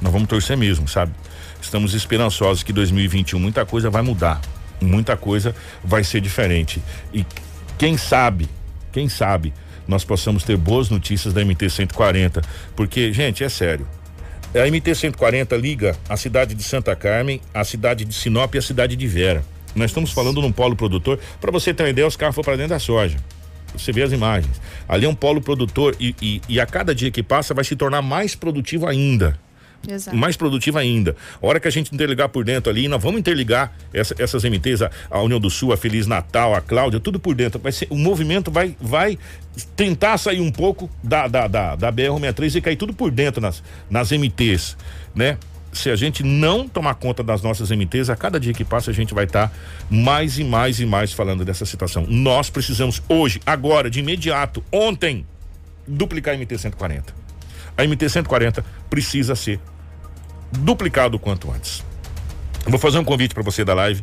Nós vamos torcer mesmo, sabe? Estamos esperançosos que 2021 muita coisa vai mudar, muita coisa vai ser diferente. E quem sabe, quem sabe, nós possamos ter boas notícias da MT 140, porque, gente, é sério. A MT 140 liga a cidade de Santa Carmen, a cidade de Sinop e a cidade de Vera. Nós estamos falando num polo produtor. Para você ter uma ideia, os carros foram para dentro da soja. Você vê as imagens. Ali é um polo produtor e, e, e a cada dia que passa vai se tornar mais produtivo ainda. Exato. mais produtiva ainda. A hora que a gente interligar por dentro ali, nós vamos interligar essa, essas MTs, a, a, União do Sul, a Feliz Natal, a Cláudia, tudo por dentro. Vai ser, o movimento vai, vai tentar sair um pouco da, da, da, da BR-63 e cair tudo por dentro nas, nas MTs, né? se a gente não tomar conta das nossas MTs, a cada dia que passa a gente vai estar tá mais e mais e mais falando dessa situação. Nós precisamos hoje, agora, de imediato, ontem, duplicar a MT 140. A MT 140 precisa ser duplicado o quanto antes. Vou fazer um convite para você da live.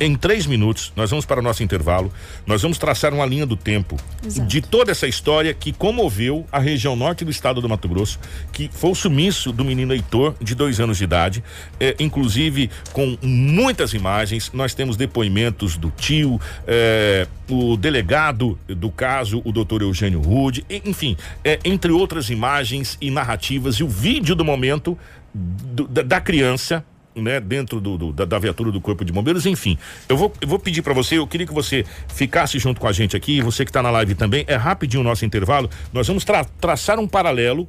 Em três minutos, nós vamos para o nosso intervalo. Nós vamos traçar uma linha do tempo Exato. de toda essa história que comoveu a região norte do estado do Mato Grosso, que foi o sumiço do menino Heitor, de dois anos de idade, é, inclusive com muitas imagens. Nós temos depoimentos do tio, é, o delegado do caso, o doutor Eugênio Rude, enfim, é, entre outras imagens e narrativas, e o vídeo do momento do, da, da, criança, né, dentro do, do, da, da, viatura do Corpo de Bombeiros, enfim. Eu vou, eu vou pedir para você, eu queria que você ficasse junto com a gente aqui, você que está na live também, é rapidinho o nosso intervalo. Nós vamos tra traçar um paralelo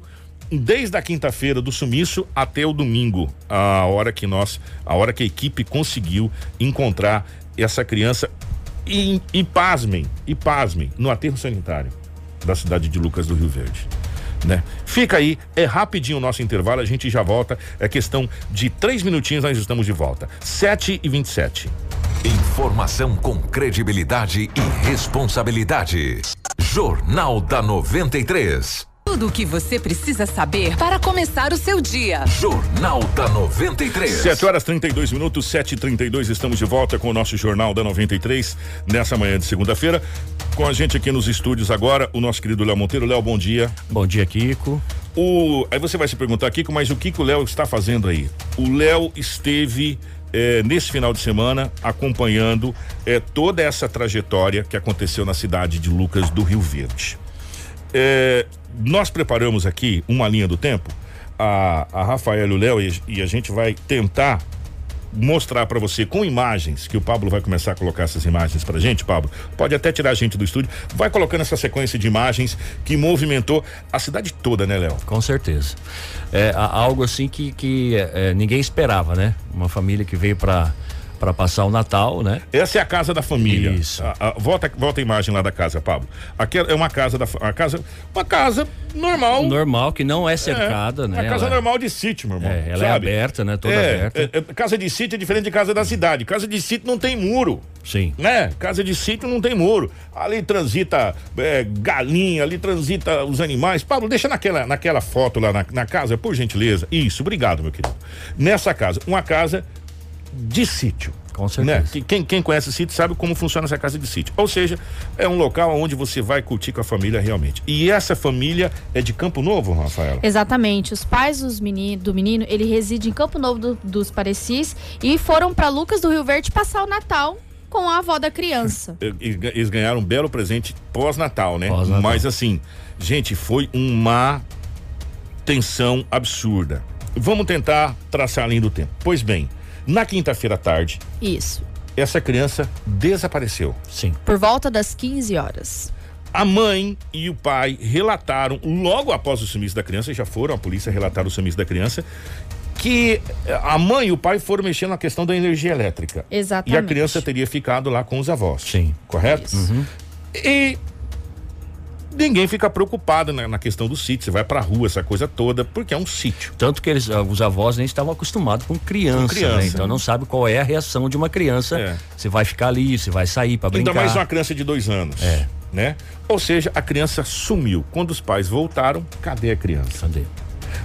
desde a quinta-feira do sumiço até o domingo, a hora que nós, a hora que a equipe conseguiu encontrar essa criança e, e pasmem, e pasmem, no aterro sanitário da cidade de Lucas do Rio Verde né? Fica aí, é rapidinho o nosso intervalo, a gente já volta. É questão de três minutinhos, nós estamos de volta. 7 e 27 Informação com credibilidade e responsabilidade. Jornal da 93. Tudo o que você precisa saber para começar o seu dia. Jornal da 93. 7 horas 32 minutos, 7 e 32 estamos de volta com o nosso Jornal da 93 nessa manhã de segunda-feira. Com a gente aqui nos estúdios agora, o nosso querido Léo Monteiro. Léo, bom dia. Bom dia, Kiko. O, aí você vai se perguntar, Kiko, mas o que, que o Léo está fazendo aí? O Léo esteve eh, nesse final de semana acompanhando eh, toda essa trajetória que aconteceu na cidade de Lucas do Rio Verde. Eh, nós preparamos aqui uma linha do tempo, a, a Rafael e o Léo, e, e a gente vai tentar mostrar para você com imagens, que o Pablo vai começar a colocar essas imagens pra gente, Pablo. Pode até tirar a gente do estúdio. Vai colocando essa sequência de imagens que movimentou a cidade toda, né, Léo? Com certeza. É algo assim que, que é, ninguém esperava, né? Uma família que veio para para passar o Natal, né? Essa é a casa da família. Isso. A- a- volta, volta a imagem lá da casa, Pablo. Aquela é uma casa da a casa, uma casa normal. Normal, que não é cercada, é, né? Uma casa Ela- normal de sítio, meu irmão. É, ela é sabe? aberta, né? Toda É, aberta. é, é, casa de sítio é diferente de casa da cidade. Casa de sítio não tem muro. Sim. né? Casa de sítio não tem muro. Ali transita é, galinha, ali transita os animais. Pablo, deixa naquela, naquela foto lá na, na casa, por gentileza. Isso, obrigado, meu querido. Nessa casa, uma casa de sítio. Com certeza. Né? Que- Quem, quem conhece sítio sabe como funciona essa casa de sítio. Ou seja, é um local onde você vai curtir com a família realmente. E essa família é de Campo Novo, Rafaela? Exatamente. Os pais dos meni- do menino, ele reside em Campo Novo do- dos Parecis e foram para Lucas do Rio Verde passar o Natal com a avó da criança. Eles ga- eles ganharam um belo presente pós-natal, né? Pós-Natal. Mas assim, gente, foi uma tensão absurda. Vamos tentar traçar a linha do tempo. Pois bem, na quinta-feira à tarde, Isso. essa criança desapareceu. Sim. Por volta das 15 horas. A mãe e o pai relataram, logo após o sumiço da criança, já foram à polícia relatar o sumiço da criança, que eh, a mãe e o pai foram mexer na questão da energia elétrica. Exatamente. E a criança teria ficado lá com os avós. Sim. Correto? E ninguém fica preocupado na, na questão do sítio. Você vai pra rua, essa coisa toda, porque é um sítio. Tanto que eles, ah, os avós nem estavam acostumados com criança, Com criança. né? Então não sabe qual é a reação de uma criança. É. Se vai ficar ali, se vai sair para brincar. Ainda mais uma criança de dois anos. É. Né? Ou seja, a criança sumiu. Quando os pais voltaram, cadê a criança? Cadê?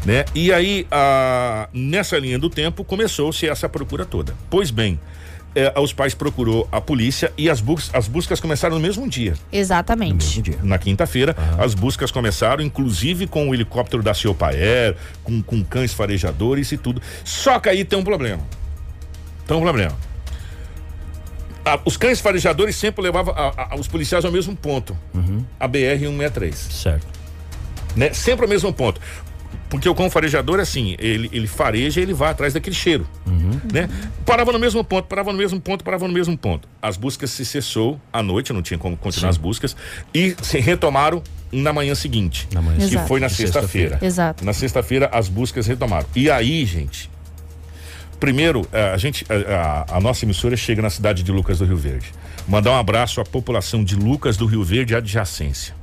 né? E aí, a- nessa linha do tempo, começou-se essa procura toda. Pois bem, eh, os pais procurou a polícia e as, bus as buscas começaram no mesmo dia. Exatamente. Mesmo dia. Na quinta-feira, as buscas começaram, inclusive com o helicóptero da Ciopaer, com, com cães farejadores e tudo. Só que aí tem um problema. Tem um problema. Ah, os cães farejadores sempre levavam a- a- os policiais ao mesmo ponto. A BR-163 Certo. né? Sempre ao mesmo ponto. Porque o cão farejador, assim, ele, ele fareja e ele vai atrás daquele cheiro, né? Parava no mesmo ponto, parava no mesmo ponto, parava no mesmo ponto. As buscas se cessou à noite, não tinha como continuar as buscas, e se retomaram na manhã seguinte. Na manhã que Exato. foi na sexta-feira. Exato. Na sexta-feira as buscas retomaram. E aí, gente, primeiro, eh, a gente, a, a- a nossa emissora chega na cidade de Lucas do Rio Verde. Mandar um abraço à população de Lucas do Rio Verde e adjacência.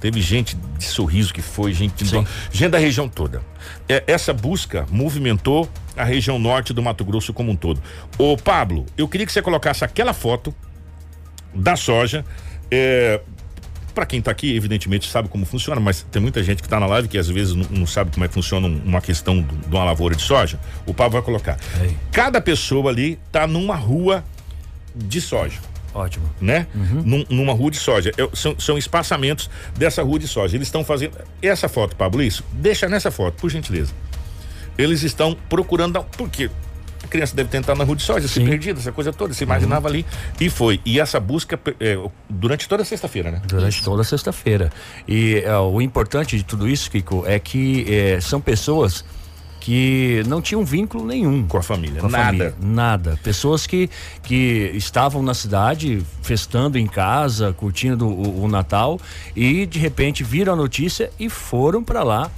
Teve gente de sorriso que foi, gente, Sim. gente da região toda. É, essa busca movimentou a região norte do Mato Grosso como um todo. Ô, Pablo, eu queria que você colocasse aquela foto da soja. É, para quem tá aqui, evidentemente sabe como funciona, mas tem muita gente que tá na live que às vezes não, não sabe como é que funciona um- uma questão do- de uma lavoura de soja. O Pablo vai colocar. Aí. Cada pessoa ali tá numa rua de soja Ótimo. né? Num- numa rua de soja. Eu- são, são espaçamentos dessa rua de soja. Eles estão fazendo. Essa foto, Pablo, isso? Deixa nessa foto, por gentileza. Eles estão procurando. Por quê? A criança deve tentar na rua de soja, se Sim. perdida, essa coisa toda. Se imaginava ali. E foi. E essa busca é, durante toda a sexta-feira, né? Durante toda sexta-feira. E é, o importante de tudo isso, Kiko, é que é, são pessoas que não tinham vínculo nenhum Com a família. com a Nada. família. Nada. Pessoas que, que estavam na cidade, festando em casa, curtindo o, o Natal e de repente viram a notícia e foram para lá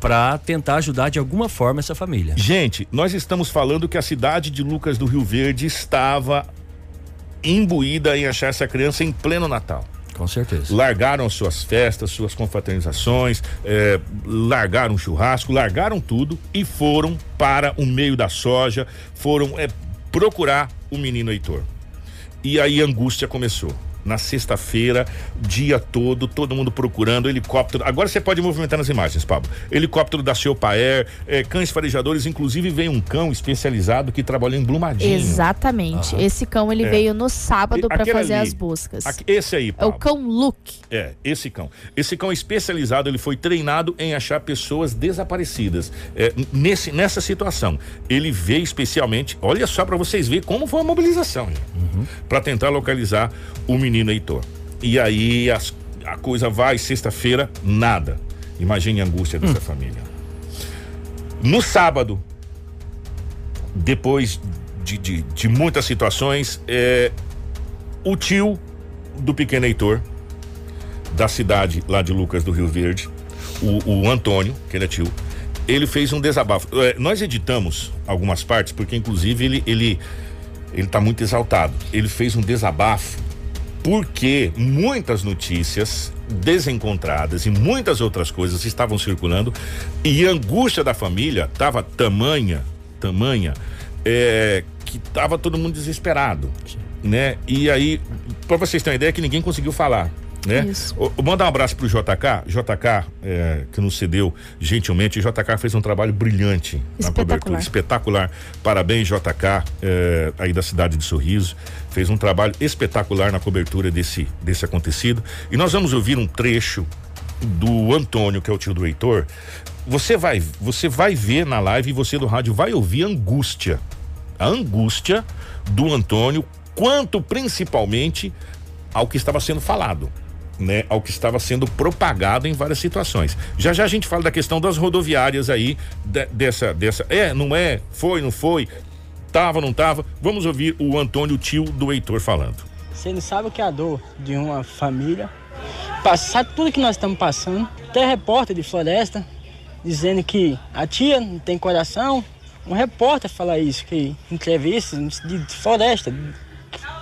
para tentar ajudar de alguma forma essa família. Gente, nós estamos falando que a cidade de Lucas do Rio Verde estava imbuída em achar essa criança em pleno Natal. Com certeza. largaram suas festas, suas confraternizações, eh, largaram churrasco, largaram tudo e foram para o meio da soja, foram eh, procurar o menino Heitor. E aí a angústia começou. Na sexta-feira, dia todo, todo mundo procurando, helicóptero. Agora você pode movimentar nas imagens, Pablo. Helicóptero da Ciopaer, é, cães farejadores, inclusive veio um cão especializado que trabalhou em Brumadinho. Exatamente. Esse cão ele É. veio no sábado para fazer ali, as buscas. aqui- esse aí, É Pablo. o cão Luke. É, esse cão. Esse cão especializado, ele foi treinado em achar pessoas desaparecidas. É, nesse, nessa situação, ele veio especialmente, olha só para vocês verem como foi a mobilização, para tentar localizar o menino Heitor. E aí as- a coisa vai, sexta-feira, nada. Imagine a angústia dessa família. No sábado, depois de, de, de muitas situações, é, o tio do pequeno Heitor, da cidade lá de Lucas do Rio Verde, o, o Antônio, que ele é tio, ele fez um desabafo. É, nós editamos algumas partes, porque inclusive ele, ele, ele tá muito exaltado. Ele fez um desabafo porque muitas notícias desencontradas e muitas outras coisas estavam circulando e a angústia da família estava tamanha, tamanha, é, que estava todo mundo desesperado, né? E aí, para vocês terem uma ideia, que ninguém conseguiu falar. Né? Isso. O- Mandar um abraço pro JK, JK, é, que nos cedeu gentilmente. O JK fez um trabalho brilhante na cobertura. Espetacular. Parabéns, JK, é, aí da cidade de Sorriso. Fez um trabalho espetacular na cobertura desse, desse acontecido. E nós vamos ouvir um trecho do Antônio, que é o tio do Heitor. Você vai, você vai ver na live e você do rádio vai ouvir a angústia. A angústia do Antônio, quanto principalmente ao que estava sendo falado. Né, ao que estava sendo propagado em várias situações. Já já a gente fala da questão das rodoviárias aí, de- dessa, dessa. É, não é, foi, não foi, tava, não tava. Vamos ouvir o Antônio, tio do Heitor, falando. Você não sabe o que é a dor de uma família. Passar tudo que nós estamos passando. Até repórter de floresta dizendo que a tia não tem coração. Um repórter fala isso, que entrevista de floresta,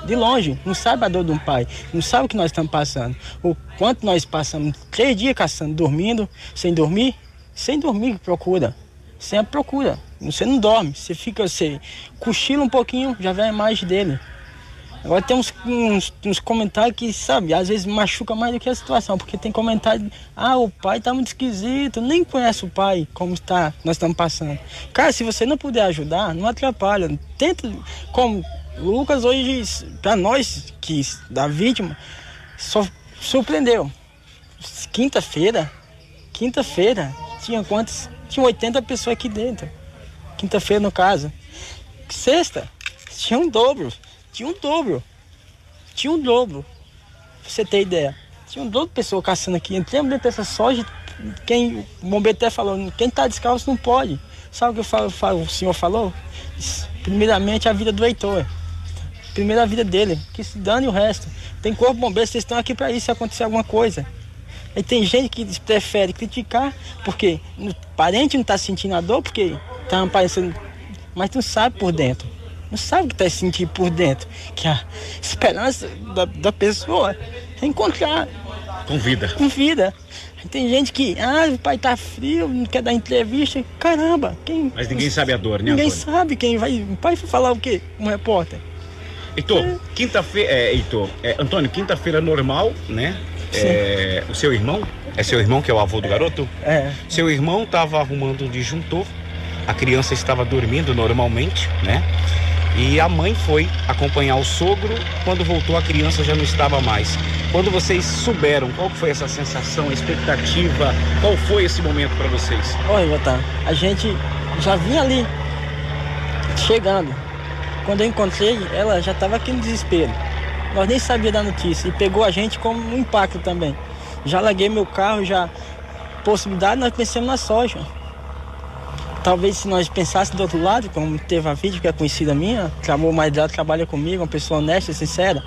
de longe, não sabe a dor de um pai, não sabe o que nós estamos passando. O quanto nós passamos três dias caçando, dormindo, sem dormir, sem dormir procura. Sem a procura. Você não dorme, você fica, você cochila um pouquinho, já vem a imagem dele. Agora tem uns, uns, uns comentários que, sabe, às vezes machuca mais do que a situação, porque tem comentário, ah, o pai tá muito esquisito, nem conhece o pai, como está, nós estamos passando. Cara, se você não puder ajudar, não atrapalha. Tenta, como Lucas hoje, para nós, que da vítima, só surpreendeu. Quinta-feira, quinta-feira, tinha quantos? Tinha 80 pessoas aqui dentro. Quinta-feira, no caso. Sexta, tinha um dobro. Tinha um dobro. Tinha um dobro. Pra você ter ideia. Tinha um dobro de pessoas caçando aqui. Entramos dentro dessa soja. Quem, o bombeiro até falou, quem tá descalço não pode. Sabe o que eu falo, o senhor falou? Primeiramente a vida do Heitor. Primeiro a vida dele. Que se dane o resto. Tem corpo bombeiro, vocês estão aqui para isso se acontecer alguma coisa. Aí tem gente que prefere criticar porque o parente não tá sentindo a dor, porque tá aparecendo. Mas não sabe por dentro. Não sabe o que tá sentindo por dentro. Que a esperança da, da pessoa é encontrar Com vida. com vida. Tem gente que, ah, o pai tá frio, não quer dar entrevista. Caramba, quem. Mas ninguém sabe a dor, né, Ninguém Antônio? sabe quem vai. O pai vai falar o quê? Um repórter. Heitor, quinta-feira. É, Heitor, é, Antônio, quinta-feira normal, né? É, o seu irmão, é seu irmão que é o avô do garoto? É. Seu irmão estava arrumando um disjuntor, a criança estava dormindo normalmente, né? E a mãe foi acompanhar o sogro. Quando voltou, a criança já não estava mais. Quando vocês souberam, qual foi essa sensação, a expectativa? Qual foi esse momento para vocês? Olha, Jotan, a gente já vinha ali, chegando. Quando eu encontrei, ela já estava aqui no desespero. Nós nem sabíamos da notícia e pegou a gente como um impacto também. Já larguei meu carro, já. Possibilidade, nós pensamos na soja. Talvez se nós pensássemos do outro lado, como teve a vídeo que é conhecida minha, que a mais dela trabalha comigo, uma pessoa honesta, sincera.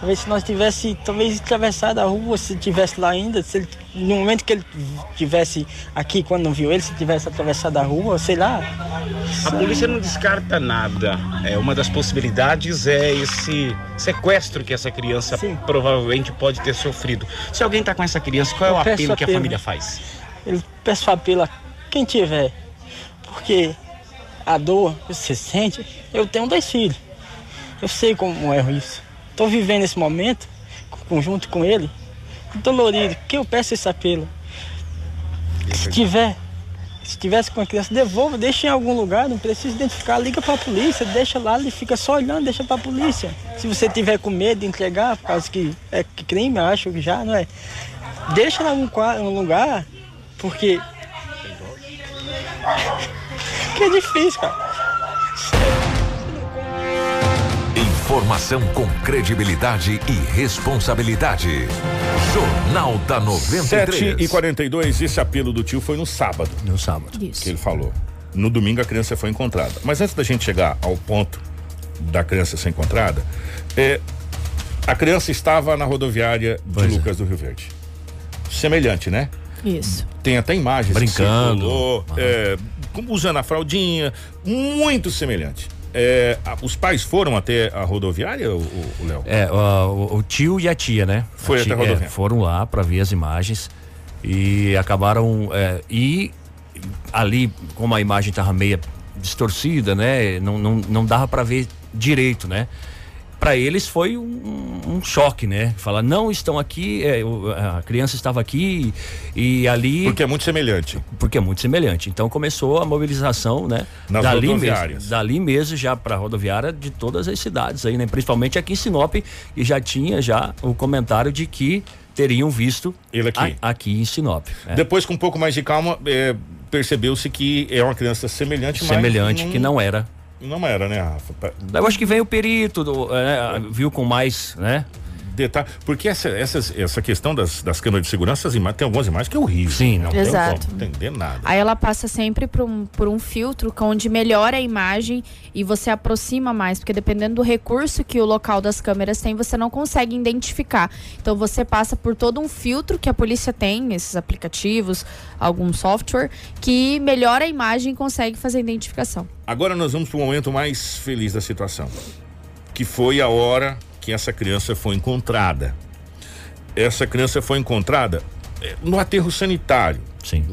Talvez se nós tivesse, talvez atravessado a rua, se tivesse lá ainda, se ele, no momento que ele tivesse aqui, quando não viu ele, se tivesse atravessado a rua, sei lá. A polícia não descarta nada. É, uma das possibilidades é esse sequestro que essa criança Sim. provavelmente pode ter sofrido. Se alguém está com essa criança, qual é o Eu peço apelo que a apelo. família faz? Eu peço apelo a quem tiver, porque a dor que você sente, eu tenho dois filhos. Eu sei como é isso. Estou vivendo esse momento conjunto com ele, dolorido, que eu peço esse apelo. Se tiver, se tivesse com a criança, devolva, deixa em algum lugar, não precisa identificar, liga para a polícia, deixa lá, ele fica só olhando, deixa para a polícia. Se você tiver com medo de entregar, por causa que é crime, eu acho que já, não é? Deixa lá um, um lugar, porque. Que é difícil, cara. Informação com credibilidade e responsabilidade. Jornal da 93. 7 e 42 esse apelo do tio foi no sábado. No sábado. Isso. Que ele falou. No domingo a criança foi encontrada. Mas antes da gente chegar ao ponto da criança ser encontrada, é, a criança estava na rodoviária de Pois é. Lucas do Rio Verde. Semelhante, né? Isso. Tem até imagens que Brincando. circulou, é, como usando a fraldinha, muito semelhante. É, os pais foram até a rodoviária, o, Léo? É, o, o tio e a tia, né? Foi A até tia- a rodoviária. é, Foram lá para ver as imagens e acabaram. é, e ali, como a imagem estava meio distorcida, né? Não, não, não dava para ver direito, né? Para eles foi um, um choque, né? Falar, não estão aqui, é, a criança estava aqui e ali. Porque é muito semelhante. porque é muito semelhante. Então começou a mobilização, né? Nas dali mesmo, dali mesmo já para rodoviária de todas as cidades aí, né? Principalmente aqui em Sinop e já tinha já o comentário de que teriam visto Ele aqui. a- aqui em Sinop. né? Depois, com um pouco mais de calma, é, percebeu-se que é uma criança semelhante, mas Semelhante que não era. Não era, né, Rafa? Pa- Eu acho que vem o perito, do, é, viu com mais, né? Detalhe, porque essa, essas- essa questão das, das câmeras de segurança, tem algumas imagens que é horrível. Sim, não tem Exato. como entender nada. Aí ela passa sempre por um, por um filtro que- onde melhora a imagem e você aproxima mais, porque dependendo do recurso que o local das câmeras tem, você não consegue identificar. Então você passa por todo um filtro que a polícia tem, esses aplicativos, algum software, que melhora a imagem e consegue fazer a identificação. Agora nós vamos para o momento mais feliz da situação, que foi a hora que essa criança foi encontrada. Essa criança foi encontrada eh, no aterro sanitário. Sim,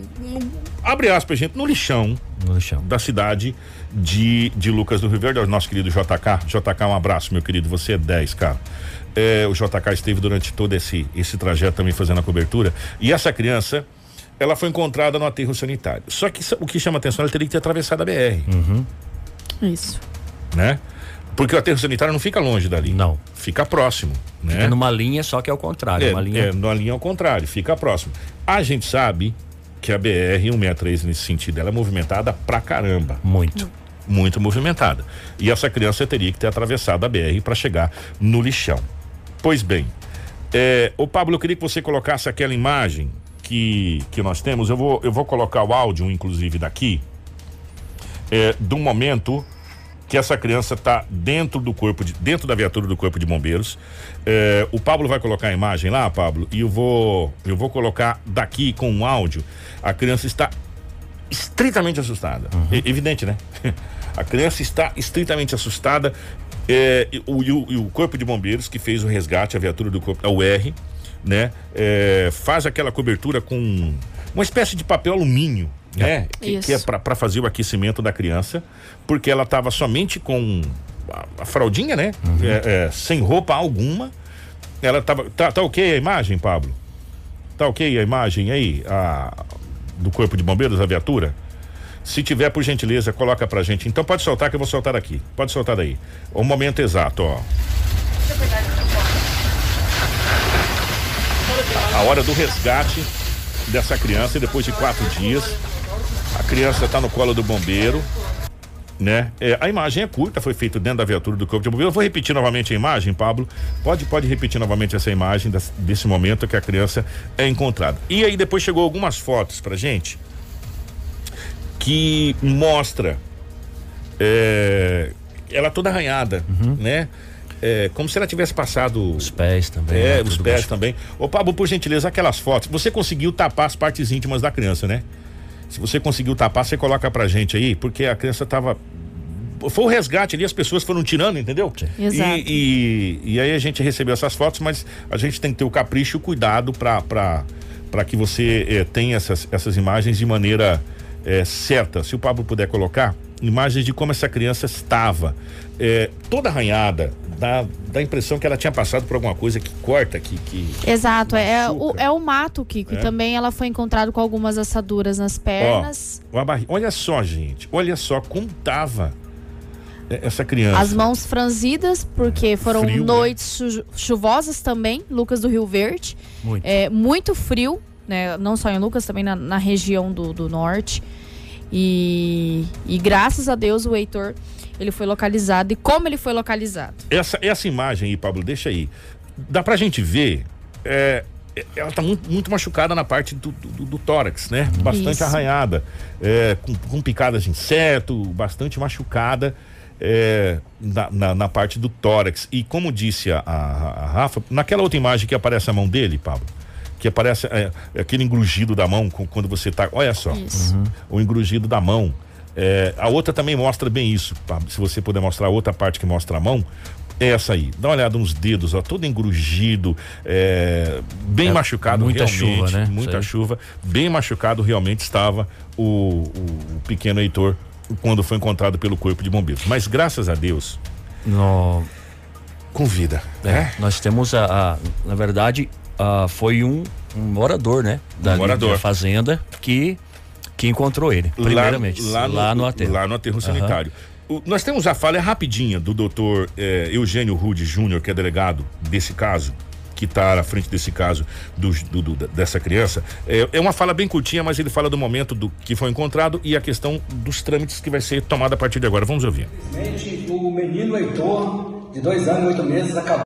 Abre aspas, gente, no lixão no chão. da cidade de, de Lucas do Rio Verde, o nosso querido JK. JK, um abraço, meu querido. Você é 10, cara. É, o JK esteve durante todo esse, esse trajeto também fazendo a cobertura. E essa criança, ela foi encontrada no aterro sanitário. Só que o que chama atenção, ela teria que ter atravessado a BR, Isso. né? Porque o aterro sanitário não fica longe dali. Não. Fica próximo, né? É numa linha, só que é o contrário. É, uma linha. é, numa linha ao contrário, fica próximo. A gente sabe que a BR-163, nesse sentido, ela é movimentada pra caramba. Muito. muito movimentada. E essa criança teria que ter atravessado a BR para chegar no lixão. Pois bem, é, o Pablo, eu queria que você colocasse aquela imagem que, que nós temos. Eu vou, eu vou colocar o áudio, inclusive, daqui, é, do momento que essa criança está dentro do corpo de, dentro da viatura do corpo de bombeiros. É, o Pablo vai colocar a imagem lá, Pablo, e eu vou eu vou colocar daqui com um áudio. A criança está estritamente assustada. É evidente, né? A criança está estritamente assustada. É, e, o, e o- e o corpo de bombeiros que fez o resgate, a viatura do corpo, a UR, né? É, faz aquela cobertura com uma espécie de papel alumínio, né? Que, Isso. que é para fazer o aquecimento da criança, porque ela estava somente com a, a fraldinha, né? É, é, sem roupa alguma. Ela tava. Tá, tá ok a imagem, Pablo? Tá ok a imagem aí? A, do corpo de bombeiros, a viatura? Se tiver, por gentileza, coloca pra gente. Então pode soltar que eu vou soltar aqui. Pode soltar daí. O momento exato, ó. A hora do resgate dessa criança depois de quatro dias. A criança tá no colo do bombeiro. Né? É, a imagem é curta, foi feita dentro da viatura do corpo de bombeiro. Eu vou repetir novamente a imagem, Pablo. Pode, pode repetir novamente essa imagem das- desse momento que a criança é encontrada. E aí depois chegou algumas fotos pra gente que mostra é, ela toda arranhada, né? É, como se ela tivesse passado Os pés também. é, né? os Tudo pés machucado. também. Ô, Pablo, por gentileza, aquelas fotos. Você conseguiu tapar as partes íntimas da criança, né? Se você conseguiu tapar, você coloca pra gente aí, porque a criança tava. Foi o resgate ali, as pessoas foram tirando, entendeu? Exato. E, e, e aí a gente recebeu essas fotos, mas a gente tem que ter o capricho e o cuidado pra, pra, pra que você eh, tenha essas, essas imagens de maneira eh, certa. Se o Pablo puder colocar, imagens de como essa criança estava. eh, toda arranhada, dá, dá a impressão que ela tinha passado por alguma coisa que corta, que. que Exato, é o, machuca. é o mato, Kiko. E É. também ela foi encontrada com algumas assaduras nas pernas. Ó, Olha só, gente. Olha só como tava é, essa criança. As mãos franzidas, porque foram Frio, né? noites chu- chuvosas também, Lucas do Rio Verde. Muito. É, muito frio, né? Não só em Lucas, também na, na região do, do norte. E, e graças a Deus o Heitor ele foi localizado. E como ele foi localizado? Essa, essa imagem aí, Pablo, deixa aí. Dá pra gente ver. é, é, ela tá muito, muito machucada na parte do, do, do tórax, né? Bastante Isso. arranhada. é, com, com picadas de inseto, bastante machucada. é, na, na, na parte do tórax. E como disse a, a- a Rafa, naquela outra imagem que aparece a mão dele, Pablo, que aparece é, é aquele engrugido da mão com- quando você tá. Olha só. Isso. O engrugido da mão. É, a outra também mostra bem isso. Pablo. Se você puder mostrar a outra parte que mostra a mão, é essa aí. Dá uma olhada nos dedos, ó, todo engrugido, é, bem É, machucado muita realmente, chuva, né? Muita chuva, bem machucado realmente estava o, o- o pequeno Heitor quando foi encontrado pelo corpo de bombeiros. Mas graças a Deus, No, com vida, é, né? Nós temos a, a- na verdade, a, foi um, um morador, né? Da, morador. da fazenda que, que encontrou ele, primeiramente. Lá, no, aterro. Lá no aterro sanitário. O- nós temos a fala é rapidinha do doutor eh, Eugênio Rude Júnior, que é delegado desse caso, que está à frente desse caso do, do- do- dessa criança. É, é uma fala bem curtinha, mas ele fala do momento do que foi encontrado e a questão dos trâmites que vai ser tomada a partir de agora. Vamos ouvir. Infelizmente, o menino Heitor, de dois anos e oito meses, acabou.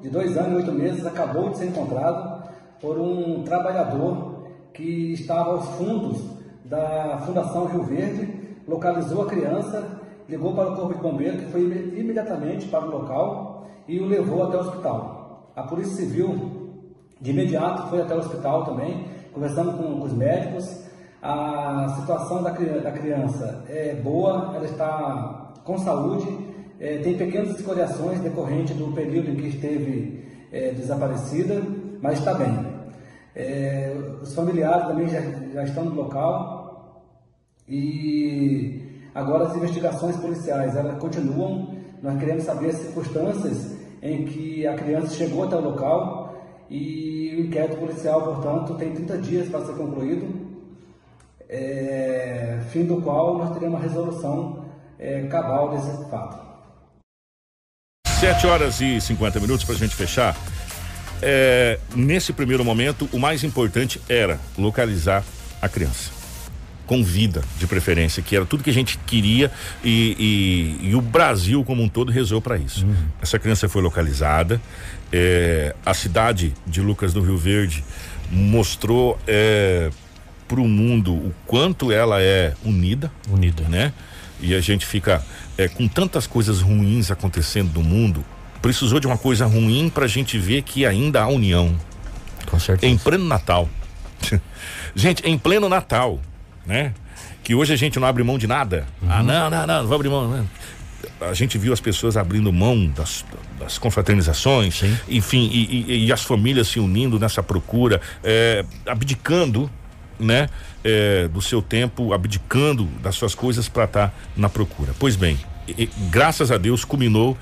De dois anos e oito meses, acabou de ser encontrado por um trabalhador que estava aos fundos da Fundação Rio Verde, localizou a criança, ligou para o Corpo de Bombeiros, que foi ime- imediatamente para o local e o levou até o hospital. A Polícia Civil, de imediato, foi até o hospital também, conversando com, os médicos. A situação da criança é boa, ela está com saúde, eh, tem pequenas escoriações decorrentes do período em que esteve eh, desaparecida, mas está bem. Eh, os familiares também já, já estão no local e agora as investigações policiais elas continuam. Nós queremos saber as circunstâncias em que a criança chegou até o local e o inquérito policial, portanto, tem 30 dias para ser concluído é, fim do qual nós teremos uma resolução é, cabal desse fato. 7 horas e 50 minutos para a gente fechar. É, nesse primeiro momento, o mais importante era localizar a criança. Com vida, de preferência, que era tudo que a gente queria e, e- e o Brasil como um todo rezou para isso. Essa criança foi localizada. é, a cidade de Lucas do Rio Verde mostrou para o mundo o quanto ela é unida Unida. né? E a gente fica é, com tantas coisas ruins acontecendo no mundo, precisou de uma coisa ruim para a gente ver que ainda há união. Com certeza. Em pleno Natal. gente, em pleno Natal, né? Que hoje a gente não abre mão de nada. Ah, não, não, não, não vou abrir mão. Né? A gente viu as pessoas abrindo mão das, das confraternizações, Sim. enfim, e, e- e as famílias se unindo nessa procura, é, abdicando, né, é, do seu tempo, abdicando das suas coisas para estar na procura. Pois bem, e- graças a Deus culminou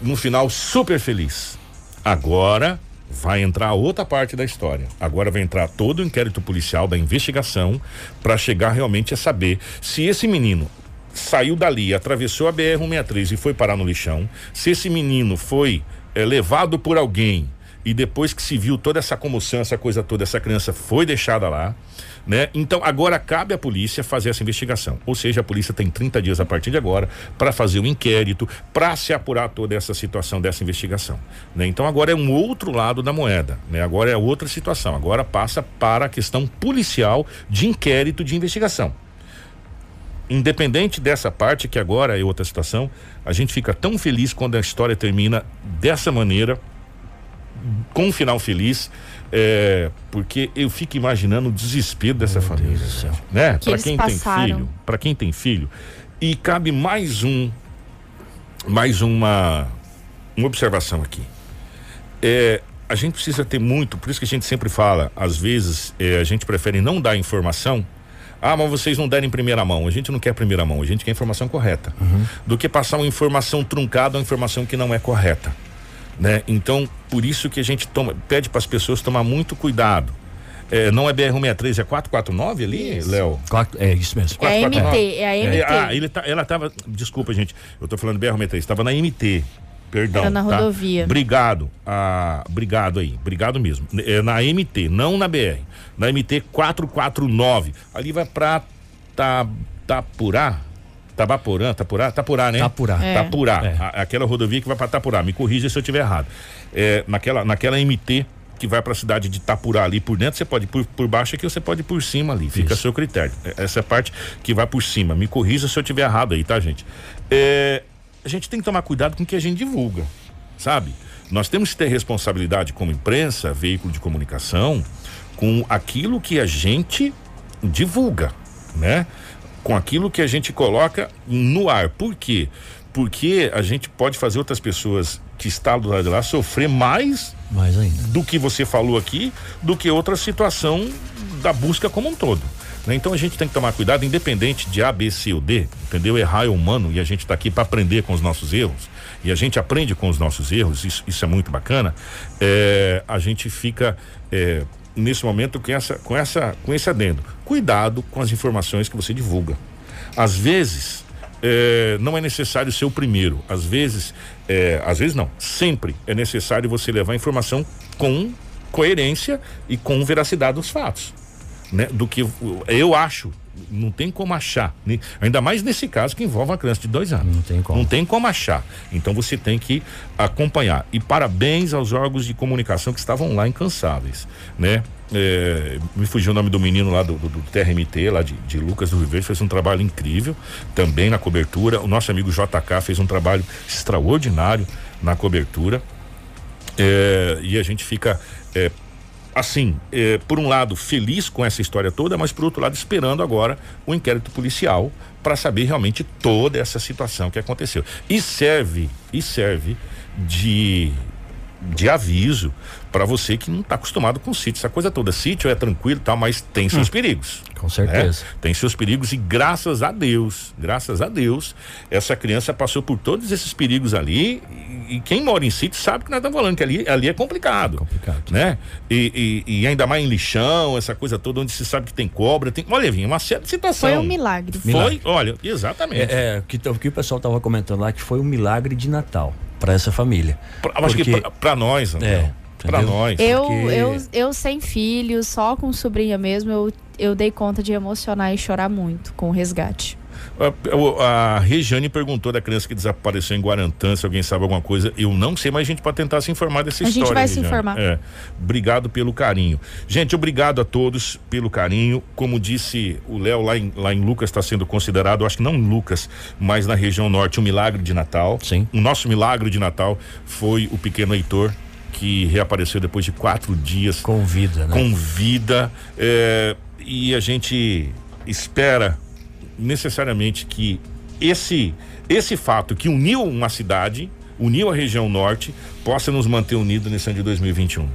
no final super feliz. Agora vai entrar outra parte da história. Agora vai entrar todo o inquérito policial da investigação para chegar realmente a saber se esse menino saiu dali, atravessou a BR-163 e foi parar no lixão, se esse menino foi eh, levado por alguém e depois que se viu toda essa comoção, essa coisa toda, essa criança foi deixada lá, né? Então agora cabe à polícia fazer essa investigação. Ou seja, a polícia tem 30 dias a partir de agora para fazer o inquérito, para se apurar toda essa situação dessa investigação, né? Então agora é um outro lado da moeda, né? Agora é outra situação. Agora passa para a questão policial de inquérito de investigação independente dessa parte, que agora é outra situação, a gente fica tão feliz quando a história termina dessa maneira, com um final feliz, é, porque eu fico imaginando o desespero dessa família, do céu. né? Que Para quem tem passaram. filho, para quem tem filho, e cabe mais um, mais uma, uma observação aqui. É, a gente precisa ter muito, por isso que a gente sempre fala, às vezes é, a gente prefere não dar informação Ah, mas vocês não deram em primeira mão. A gente não quer primeira mão, a gente quer informação correta. Do que passar uma informação truncada, uma informação que não é correta. Né? Então, por isso que a gente toma, pede para as pessoas tomar muito cuidado. É, não é BR-163, é 449 ali, Léo? É isso mesmo. É a 449. MT, é a MT. Ah, ele tá, ela tava. Desculpa, gente. Eu tô falando BR-163, estava na MT. Perdão. Era na tá? rodovia. Obrigado. Ah, obrigado aí. Obrigado mesmo. É na MT, não na BR. Na MT 449. Ali vai pra ta, Tapurá. Tabaporã, Tapurá? Tapurá, né? Tapurá. É. Tapurá. É. A- aquela rodovia que vai pra Tapurá. Me corrija se eu estiver errado. É, naquela, naquela MT que vai para a cidade de Tapurá ali por dentro, você pode ir por, por baixo aqui, você pode ir por cima ali, fica a seu critério. É- Essa é a parte que vai por cima. Me corrija se eu estiver errado aí, tá, gente? É, a gente tem que tomar cuidado com o que a gente divulga, sabe? Nós temos que ter responsabilidade como imprensa, veículo de comunicação, com aquilo que a gente divulga, né? Com aquilo que a gente coloca no ar. Por quê? Porque a gente pode fazer outras pessoas que estão do lado de lá sofrer mais Mais ainda. do que você falou aqui, do que outra situação da busca como um todo. né? Então a gente tem que tomar cuidado, independente de A, B, C ou D, entendeu? Errar é humano e a gente está aqui para aprender com os nossos erros. E a gente aprende com os nossos erros, isso, isso é muito bacana. É, a gente fica é, nesse momento com essa, com essa, com esse adendo. Cuidado com as informações que você divulga. Às vezes é, não é necessário ser o primeiro. Às vezes, é, às vezes não. Sempre é necessário você levar informação com coerência e com veracidade dos fatos. Né? Do que eu acho. Não tem como achar. né? Ainda mais nesse caso que envolve uma criança de dois anos. Não tem como. Não tem como achar. Então você tem que acompanhar. E parabéns aos órgãos de comunicação que estavam lá incansáveis, né? É, me fugiu o nome do menino lá do, do, do TRMT, lá de, de Lucas do Rio Verde, fez um trabalho incrível também na cobertura. O nosso amigo JK fez um trabalho extraordinário na cobertura. É, e a gente fica é, assim, é, por um lado, feliz com essa história toda, mas por outro lado, esperando agora o inquérito policial para saber realmente toda essa situação que aconteceu. E serve, e serve de de aviso para você que não está acostumado com sítio, essa coisa toda. Sítio é tranquilo, e tal, mas tem seus perigos. Com certeza. né? Tem seus perigos e graças a Deus, graças a Deus, essa criança passou por todos esses perigos ali e, e quem mora em sítio sabe que nós estamos falando que ali, ali é complicado, complicado. né? E, e- e ainda mais em lixão, essa coisa toda onde se sabe que tem cobra, tem, olha, vinha uma série de situação. Foi um milagre. Foi, Milagre. olha, exatamente. É, é, o, que, o que o pessoal tava comentando lá que foi um milagre de Natal para essa família. Pra- acho que Porque- pra, pra nós, André, É, entendeu? nós. Eu, Porque- eu, eu sem filhos, só com sobrinha mesmo, eu, eu dei conta de emocionar e chorar muito com o resgate. A, o- a Regiane perguntou da criança que desapareceu em Guarantã, se alguém sabe alguma coisa. Eu não sei, mas a gente pode tentar se informar dessa A gente história. vai se Regiane. informar. É. Obrigado pelo carinho. Gente, obrigado a todos pelo carinho. Como disse o Léo, lá em, lá em Lucas está sendo considerado, acho que não em Lucas, mas na região norte, um milagre de Natal. Sim. O nosso milagre de Natal foi o pequeno Heitor, que reapareceu depois de quatro dias Com vida, né? com vida é, e a gente espera necessariamente que esse esse fato que uniu uma cidade, uniu a região norte, possa nos manter unidos nesse ano de 2021.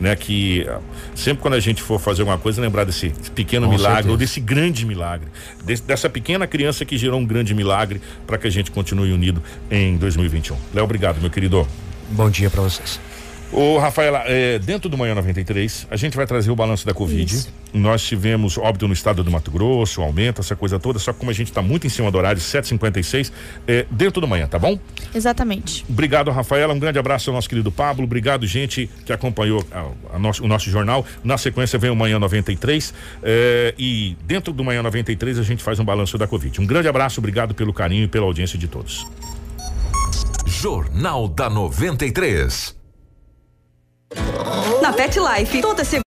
Né, que ah, sempre quando a gente for fazer alguma coisa, lembrar desse pequeno Com milagre certeza. ou desse grande milagre, desse- dessa pequena criança que gerou um grande milagre para que a gente continue unido em 2021. Léo, obrigado, meu querido. Bom dia para vocês. Ô, Rafaela, é, dentro do Manhã 93, a gente vai trazer o balanço da Covid. Isso. Nós tivemos óbito no estado do Mato Grosso, aumento, essa coisa toda, só que como a gente está muito em cima do horário, 7h56, é, dentro do manhã, tá bom? Exatamente. Obrigado, Rafaela. Um grande abraço ao nosso querido Pablo. Obrigado, gente, que acompanhou a- a nosso- o nosso jornal. Na sequência vem o Manhã 93. é, e dentro do Manhã 93 a gente faz um balanço da Covid. Um grande abraço, obrigado pelo carinho e pela audiência de todos. Jornal da 93. Na Pet Life, toda segunda.